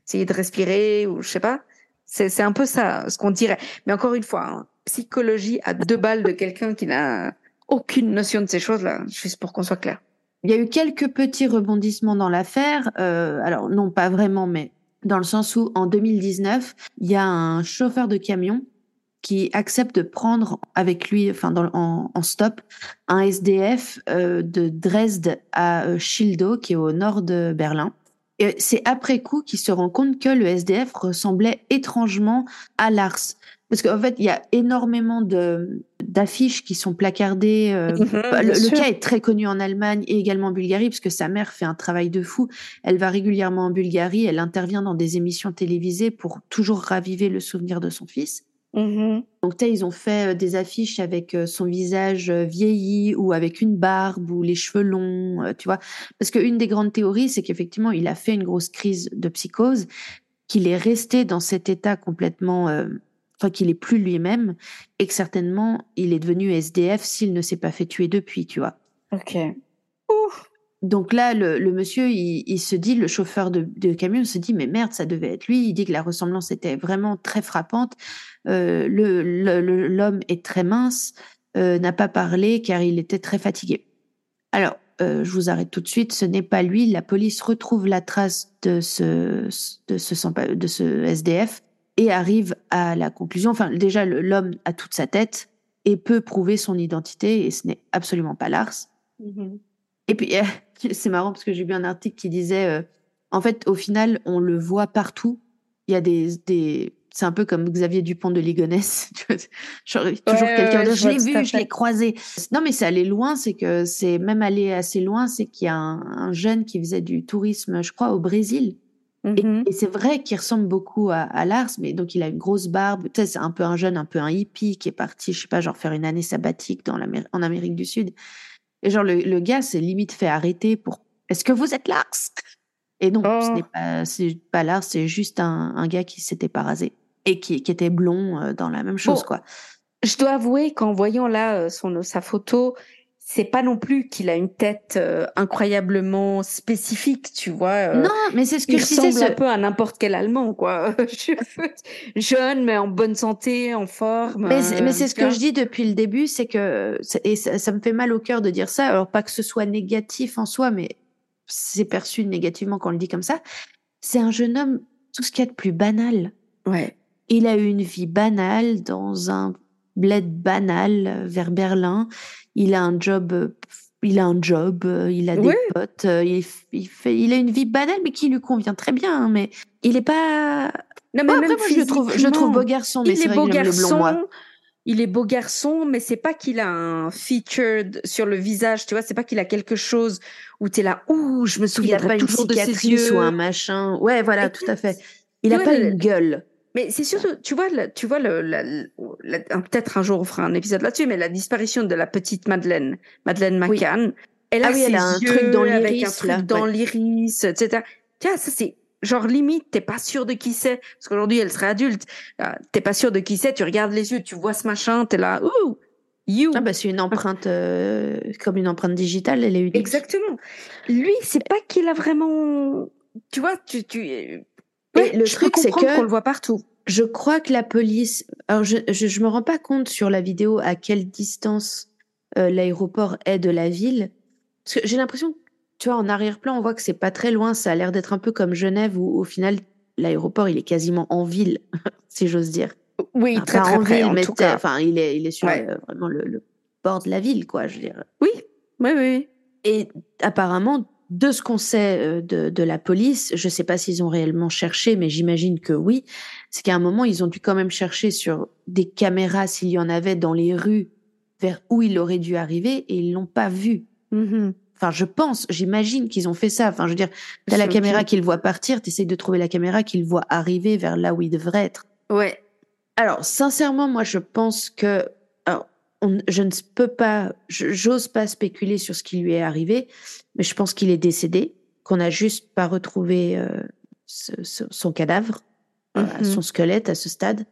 essayer de respirer ou je sais pas. C'est c'est un peu ça, ce qu'on dirait. Mais encore une fois, hein, psychologie à deux balles de quelqu'un qui n'a aucune notion de ces choses-là, juste pour qu'on soit clair. Il y a eu quelques petits rebondissements dans l'affaire. Euh, alors, non, pas vraiment, mais dans le sens où, en 2019, il y a un chauffeur de camion qui accepte de prendre avec lui, enfin, en, en stop, un SDF euh, de Dresde à euh, Schildow, qui est au nord de Berlin. Et c'est après coup qu'il se rend compte que le SDF ressemblait étrangement à Lars. Parce qu'en fait, il y a énormément de d'affiches qui sont placardées. euh, bah, le, le cas est très connu en Allemagne et également en Bulgarie, parce que sa mère fait un travail de fou. Elle va régulièrement en Bulgarie, elle intervient dans des émissions télévisées pour toujours raviver le souvenir de son fils. Mhm. Donc, ils ont fait euh, des affiches avec euh, son visage vieilli ou avec une barbe ou les cheveux longs, tu vois. Parce qu'une des grandes théories, c'est qu'effectivement, il a fait une grosse crise de psychose, qu'il est resté dans cet état complètement, euh, enfin, qu'il est plus lui-même et que certainement, il est devenu SDF s'il ne s'est pas fait tuer depuis, tu vois. Ok. Donc là, le, le monsieur, il, il se dit, le chauffeur de, de camion se dit, mais merde, ça devait être lui. Il dit que la ressemblance était vraiment très frappante. Euh, le- le- le- L'homme est très mince, euh, n'a pas parlé car il était très fatigué. Alors, euh, je vous arrête tout de suite. Ce n'est pas lui. La police retrouve la trace de ce, de ce, sans- de ce SDF et arrive à la conclusion. Enfin, déjà, l'homme a toute sa tête et peut prouver son identité et ce n'est absolument pas Lars. Mhm. Et puis, euh, c'est marrant parce que j'ai vu un article qui disait, euh, en fait, au final, on le voit partout. Il y a des, des c'est un peu comme Xavier Dupont de Ligonnès. Genre, toujours Ouais, quelqu'un ouais, de, je l'ai vu, je l'ai croisé. Non, mais c'est allé loin, c'est que c'est même allé assez loin, c'est qu'il y a un, un jeune qui faisait du tourisme, je crois, au Brésil. Et, Mhm. et c'est vrai qu'il ressemble beaucoup à, à Lars, mais donc il a une grosse barbe. Tu sais, c'est un peu un jeune, un peu un hippie qui est parti, je sais pas, genre faire une année sabbatique dans en Amérique du Sud. Et genre, le, le gars s'est limite fait arrêter pour Est-ce que vous êtes Lars? Et non, ce Oh. n'est pas, c'est pas Lars, c'est juste un, un gars qui s'était pas rasé et qui, qui était blond euh, dans la même chose, Bon. quoi. Je dois avouer qu'en voyant là euh, son, sa photo, c'est pas non plus qu'il a une tête euh, incroyablement spécifique, tu vois. euh, non, mais c'est ce que il je disais. ressemble ce- un peu à n'importe quel Allemand, quoi. Jeune, mais en bonne santé, en forme. Mais, c'est- euh, ce que je dis depuis le début, c'est que et ça, ça me fait mal au cœur de dire ça. Alors pas que ce soit négatif en soi, mais c'est perçu négativement quand on le dit comme ça. C'est un jeune homme, tout ce qu'il y a de plus banal. Ouais. Il a eu une vie banale dans un bled banal euh, vers Berlin. Il a un job, euh, il a un job, euh, il a des potes, il, f- il fait, il a une vie banale mais qui lui convient très bien. hein, mais il est pas. Non, mais après, moi, je le trouve, je le trouve beau garçon, mais il c'est beau que garçon. moi. Il est beau garçon, mais c'est pas qu'il a un featured sur le visage, tu vois. C'est pas qu'il a quelque chose où t'es là, ouh, je me Il a souviendrai pas toujours de ses yeux. ou un machin. Ouais, voilà, tout à fait. Il a Ouais, pas une gueule. Mais c'est surtout, tu vois, tu vois le, la- la- un- peut-être un jour on fera un épisode là-dessus, mais la disparition de la petite Madeleine, Madeleine Oui. McCann, elle a Ah oui, ses elle a un yeux truc dans avec un l'iris, truc là, dans ouais. l'iris, etc. Tiens, ça c'est genre limite, t'es pas sûr de qui c'est, parce qu'aujourd'hui elle serait adulte. Ah, T'es pas sûr de qui c'est, tu regardes les yeux, tu vois ce machin, t'es là, ouh, you. Ah bah c'est une empreinte euh, comme une empreinte digitale, elle est unique. Exactement. Lui, c'est pas qu'il a vraiment, tu vois, tu, tu. Et le je truc, c'est que- qu'on le voit partout. Je crois que la police. Alors, je, je, je me rends pas compte sur la vidéo à quelle distance euh, l'aéroport est de la ville, Parce que j'ai l'impression, tu vois, en arrière-plan, on voit que c'est pas très loin. Ça a l'air d'être un peu comme Genève, où au final, l'aéroport, il est quasiment en ville, si j'ose dire. Oui, très, très en près, ville, en mais tout cas. enfin, il est, il est sur Ouais. euh, vraiment le, le bord de la ville, quoi, je veux dire. Oui, oui, oui. Et apparemment, de ce qu'on sait euh, de, de la police, je sais pas s'ils ont réellement cherché, mais j'imagine que oui, c'est qu'à un moment, ils ont dû quand même chercher sur des caméras s'il y en avait dans les rues vers où il aurait dû arriver et ils l'ont pas vu. Mhm. Enfin, je pense, j'imagine qu'ils ont fait ça. Enfin, je veux dire, t'as la caméra qui le voit partir, t'essayes de trouver la caméra qui le voit arriver vers là où il devrait être. Ouais. Alors, sincèrement, moi, je pense que alors, on- je ne peux pas, j'ose pas spéculer sur ce qui lui est arrivé, mais je pense qu'il est décédé, qu'on n'a juste pas retrouvé euh, ce- ce- son cadavre, euh, Mhm. son squelette à ce stade.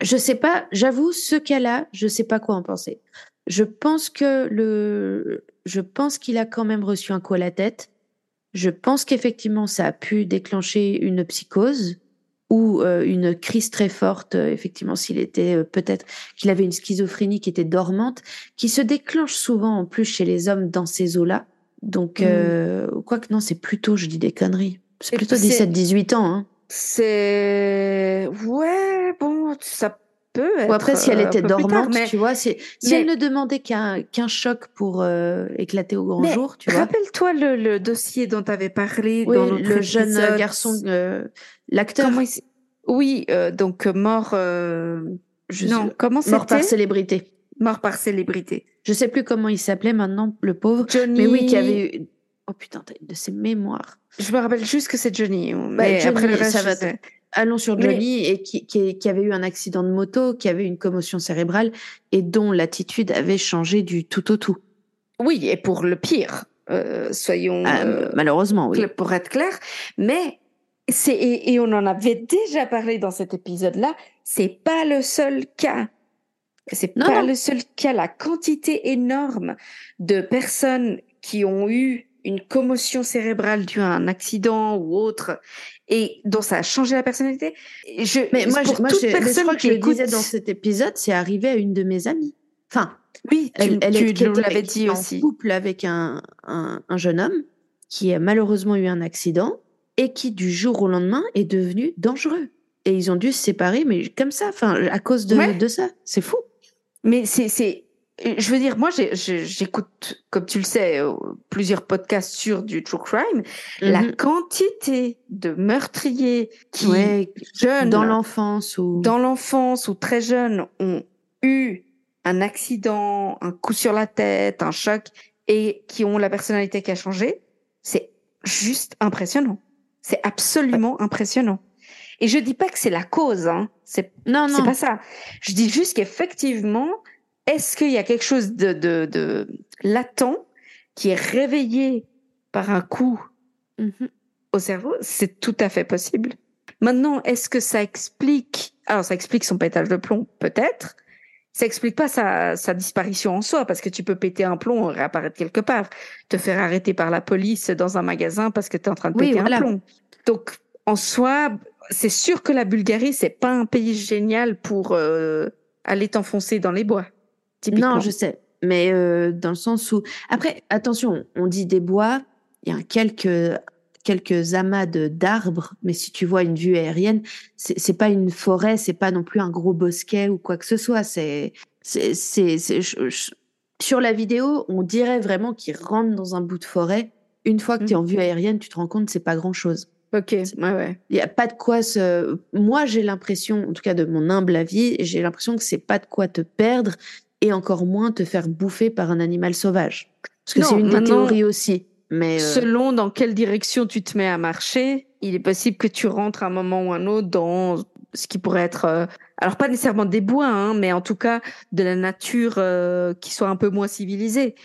Je sais pas, j'avoue, ce cas-là, je sais pas quoi en penser. Je pense que le, je pense qu'il a quand même reçu un coup à la tête. Je pense qu'effectivement, ça a pu déclencher une psychose ou euh, une crise très forte, euh, effectivement, s'il était euh, peut-être qu'il avait une schizophrénie qui était dormante, qui se déclenche souvent en plus chez les hommes dans ces eaux-là. Donc, Mm. euh, quoique non, c'est plutôt, je dis des conneries. C'est plutôt puis c'est- 17-18 ans. Hein. C'est. Ouais, bon, ça peut être. Ou après, si elle euh, était tard, dormante, mais- tu vois, si mais- elle ne demandait qu'un qu'un choc pour euh, éclater au grand Mais jour, tu vois. Rappelle-toi le, le dossier dont tu avais parlé Oui, dans le jeune épisode. garçon, euh, l'acteur, il Oui, euh, donc euh, mort. euh, je Non, sais- comment mort par c'était? célébrité. Mort par célébrité. Je sais plus comment il s'appelait maintenant, le pauvre. Johnny. Mais oui, qui avait eu. Oh putain, de ses mémoires. Je me rappelle juste que c'est Johnny. Bah, Mais Johnny, après le reste, ça va. Allons sur Mais- Johnny et qui, qui, qui avait eu un accident de moto, qui avait eu une commotion cérébrale et dont l'attitude avait changé du tout au tout. Oui, et pour le pire, euh, soyons. Ah, euh, malheureusement, oui. pour être clair. Mais c'est et, et on en avait déjà parlé dans cet épisode-là. C'est pas le seul cas. C'est Non, pas non. le seul cas. La quantité énorme de personnes qui ont eu une commotion cérébrale due à un accident ou autre et dont ça a changé la personnalité. Je, Mais moi, je, pour moi, toute je, je personne que qui je le écoute, disais dans cet épisode, c'est arrivé à une de mes amies. Enfin, oui, tu, elle, elle tu l'avais est dit en couple avec un, un, un jeune homme qui a malheureusement eu un accident et qui, du jour au lendemain, est devenu dangereux. Et ils ont dû se séparer, mais comme ça, enfin, à cause de, Ouais. de ça. C'est fou. Mais c'est, c'est, je veux dire, moi, j'écoute, comme tu le sais, euh, plusieurs podcasts sur du true crime. La Mhm. quantité de meurtriers qui, Ouais, jeunes, dans l'enfance ou. dans l'enfance ou très jeunes, ont eu un accident, un coup sur la tête, un choc, et qui ont la personnalité qui a changé, c'est juste impressionnant. C'est absolument impressionnant. Et je dis pas que c'est la cause, hein. C'est Non, non. pas ça. Je dis juste qu'effectivement, est-ce qu'il y a quelque chose de, de, de latent qui est réveillé par un coup Mhm. au cerveau? C'est tout à fait possible. Maintenant, est-ce que ça explique Alors, ça explique son pétage de plomb, peut-être. Ça explique pas sa, sa disparition en soi, parce que tu peux péter un plomb, réapparaître quelque part, te faire arrêter par la police dans un magasin parce que tu es en train de Oui, péter voilà. un plomb. Donc, en soi, c'est sûr que la Bulgarie, c'est pas un pays génial pour euh, aller t'enfoncer dans les bois. Typiquement. Non, je sais. Mais euh, dans le sens où. Après, attention, on dit des bois, il y a quelques, quelques amas de- d'arbres, mais si tu vois une vue aérienne, c'est pas une forêt, c'est pas non plus un gros bosquet ou quoi que ce soit. C'est. Sur la vidéo, on dirait vraiment qu'il rentre dans un bout de forêt. Une fois que tu es en vue aérienne, tu te rends compte que c'est pas grand chose. Ok, ouais, ouais. Il y a pas de quoi se. Moi, j'ai l'impression, en tout cas de mon humble avis, j'ai l'impression que c'est pas de quoi te perdre et encore moins te faire bouffer par un animal sauvage. Parce que c'est une des théories aussi. Mais euh, Selon dans quelle direction tu te mets à marcher, il est possible que tu rentres à un moment ou un autre dans ce qui pourrait être, euh, alors pas nécessairement des bois, hein, mais en tout cas de la nature euh, qui soit un peu moins civilisée,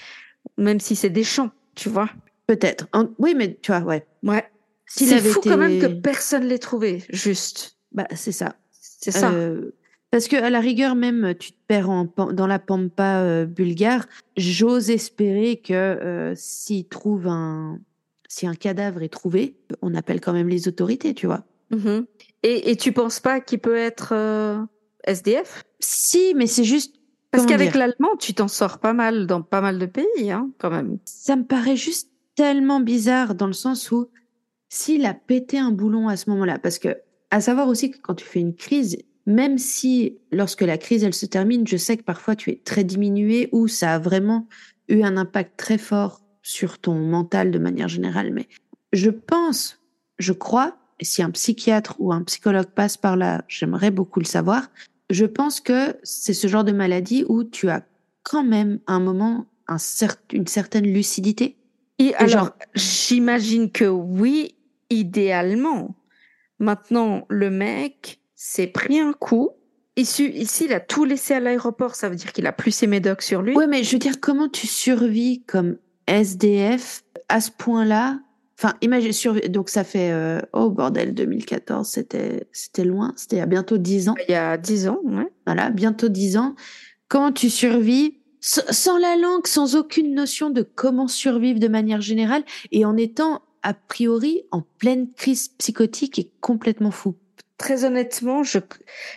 même si c'est des champs, tu vois. peut-être. En- Oui, mais tu vois, ouais. Ouais. S'il C'est fou quand même que personne l'ait trouvé, juste. Bah, c'est ça. C'est ça. Euh, parce que à la rigueur, même tu te perds en, dans la pampa euh, bulgare. J'ose espérer que euh, s'il trouve un, si un cadavre est trouvé, on appelle quand même les autorités, tu vois. Mhm. Et, et tu penses pas qu'il peut être euh, SDF Si, mais c'est juste Parce qu'avec l'allemand, tu t'en sors pas mal dans pas mal de pays, hein, quand même. Ça me paraît juste tellement bizarre dans le sens où s'il a pété un boulon à ce moment-là, parce que à savoir aussi que quand tu fais une crise, même si lorsque la crise elle se termine, je sais que parfois tu es très diminué ou ça a vraiment eu un impact très fort sur ton mental de manière générale, mais je pense, je crois, et si un psychiatre ou un psychologue passe par là, j'aimerais beaucoup le savoir, je pense que c'est ce genre de maladie où tu as quand même un moment un cer- une certaine lucidité. Et alors, genre- j'imagine que oui, idéalement. Maintenant, le mec s'est pris un coup. Ici, il a tout laissé à l'aéroport. Ça veut dire qu'il a plus ses médocs sur lui. Ouais, mais je veux dire, comment tu survis comme SDF à ce point-là? Enfin, imagine, donc ça fait, euh, oh bordel, 2014, c'était, c'était loin, c'était il y a bientôt 10 ans. Il y a 10 ans, ouais. Voilà, bientôt 10 ans. Comment tu survis sans la langue, sans aucune notion de comment survivre de manière générale et en étant a priori en pleine crise psychotique et complètement fou. Très honnêtement, je,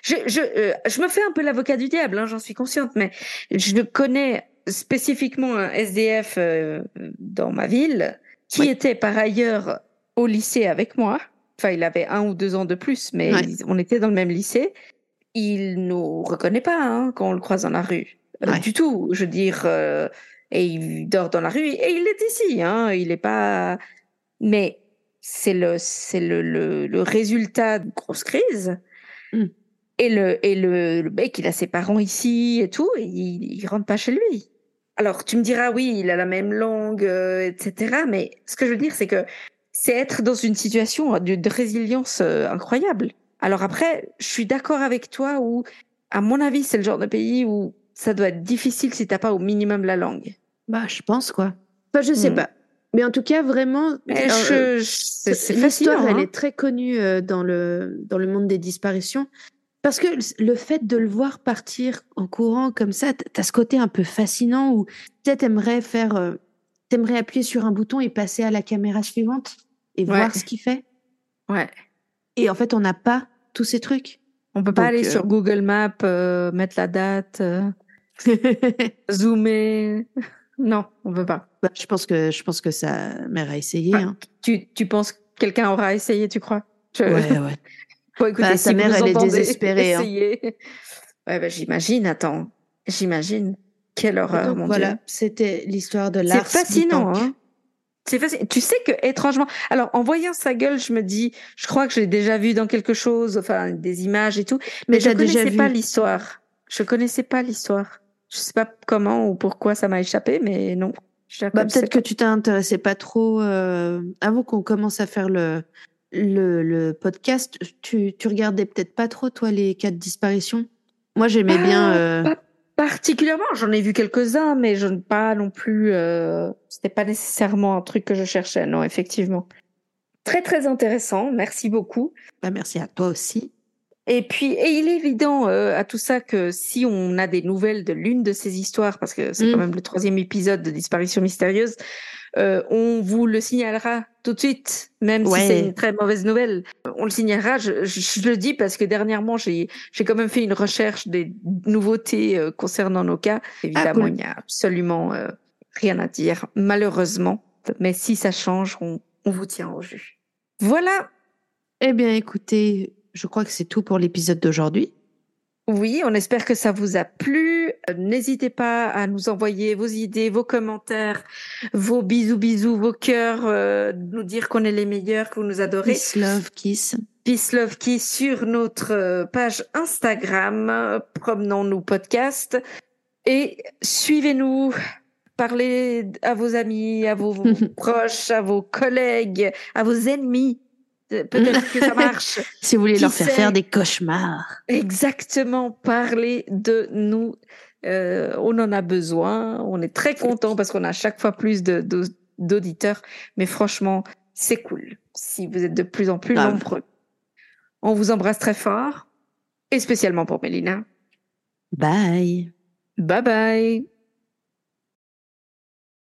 je, je, euh, je me fais un peu l'avocat du diable, hein, j'en suis consciente, mais je connais spécifiquement un SDF euh, dans ma ville qui Oui. était par ailleurs au lycée avec moi. Enfin, il avait un ou deux ans de plus, mais on était dans le même lycée. Il nous reconnaît pas hein, quand on le croise dans la rue, Euh, du tout. Je veux dire, euh, et il dort dans la rue et il est ici. Hein, il est pas. Mais c'est le c'est le, le, le résultat d'une grosse crise. Mm. Et le et le, le mec, il a ses parents ici et tout, et il, il rentre pas chez lui. Alors tu me diras oui, il a la même langue, euh, etc. Mais ce que je veux dire, c'est que c'est être dans une situation de, de résilience euh, incroyable. Alors après, je suis d'accord avec toi où, à mon avis, c'est le genre de pays où ça doit être difficile si t'as pas au minimum la langue. Bah, je pense quoi. Enfin, je sais Hmm. pas. Mais en tout cas, vraiment, euh, L'histoire, elle hein. est très connue euh, dans le, dans le monde des disparitions. Parce que le fait de le voir partir en courant comme ça, t'as ce côté un peu fascinant où peut-être t'aimerais faire, euh, t'aimerais appuyer sur un bouton et passer à la caméra suivante et Ouais. voir ce qu'il fait. Ouais. Et en fait, on n'a pas tous ces trucs. On peut pas aller euh, sur Google Maps, euh, mettre la date, euh, zoomer. Non, on peut pas. Bah, je pense que je pense que sa mère a essayé. Hein. Tu, tu penses que quelqu'un aura essayé, tu crois? Je- Ouais, ouais. Bon, écoutez, Bah, si sa mère, elle est désespérée, hein. Ouais, bah, j'imagine, attends. J'imagine. Quelle horreur, Donc, mon voilà, Dieu. c'était l'histoire de C'est Lars fascinant, Bitank. hein. C'est fascinant. Tu sais que, étrangement, alors, en voyant sa gueule, je me dis, je crois que je l'ai déjà vu dans quelque chose, enfin, des images et tout, mais, Mais je t'as déjà connaissais pas l'histoire. Je connaissais pas l'histoire. Je sais pas comment ou pourquoi ça m'a échappé, mais non. Bah, peut-être que tu t'intéressais pas trop euh, avant qu'on commence à faire le, le, le podcast. Tu, tu regardais peut-être pas trop, toi, les cas de disparition? Moi, j'aimais bien. Ah, euh, pas particulièrement, j'en ai vu quelques-uns, mais je ne pas non plus. euh, C'était pas nécessairement un truc que je cherchais, non, effectivement. Très très intéressant, merci beaucoup. bah, merci à toi aussi. Et puis, et il est évident euh, à tout ça que si on a des nouvelles de l'une de ces histoires, parce que c'est Mm. quand même le troisième épisode de Disparition mystérieuse, euh, on vous le signalera tout de suite, même Ouais. si c'est une très mauvaise nouvelle. On le signalera. Je, je- je le dis parce que dernièrement, j'ai j'ai quand même fait une recherche des nouveautés euh, concernant nos cas. Évidemment, cool. il n'y a absolument euh, rien à dire, malheureusement. Mais si ça change, on, on vous tient au jus. Voilà. Eh bien, écoutez, je crois que c'est tout pour l'épisode d'aujourd'hui. Oui, on espère que ça vous a plu. Euh, N'hésitez pas à nous envoyer vos idées, vos commentaires, vos bisous bisous, vos cœurs, euh, nous dire qu'on est les meilleurs, que vous nous adorez. Peace, love, kiss. Peace Love qui sur notre euh, page Instagram, promenons-nous podcast et suivez-nous. Parlez à vos amis, à vos proches, à vos collègues, à vos ennemis. Euh, Peut-être que ça marche. Si vous voulez Qui leur faire sait faire des cauchemars. Exactement, parler de nous. Euh, on en a besoin. On est très content parce qu'on a chaque fois plus d'auditeurs. Mais franchement, c'est cool si vous êtes de plus en plus Grave. nombreux. On vous embrasse très fort et spécialement pour Mélina. Bye. Bye bye.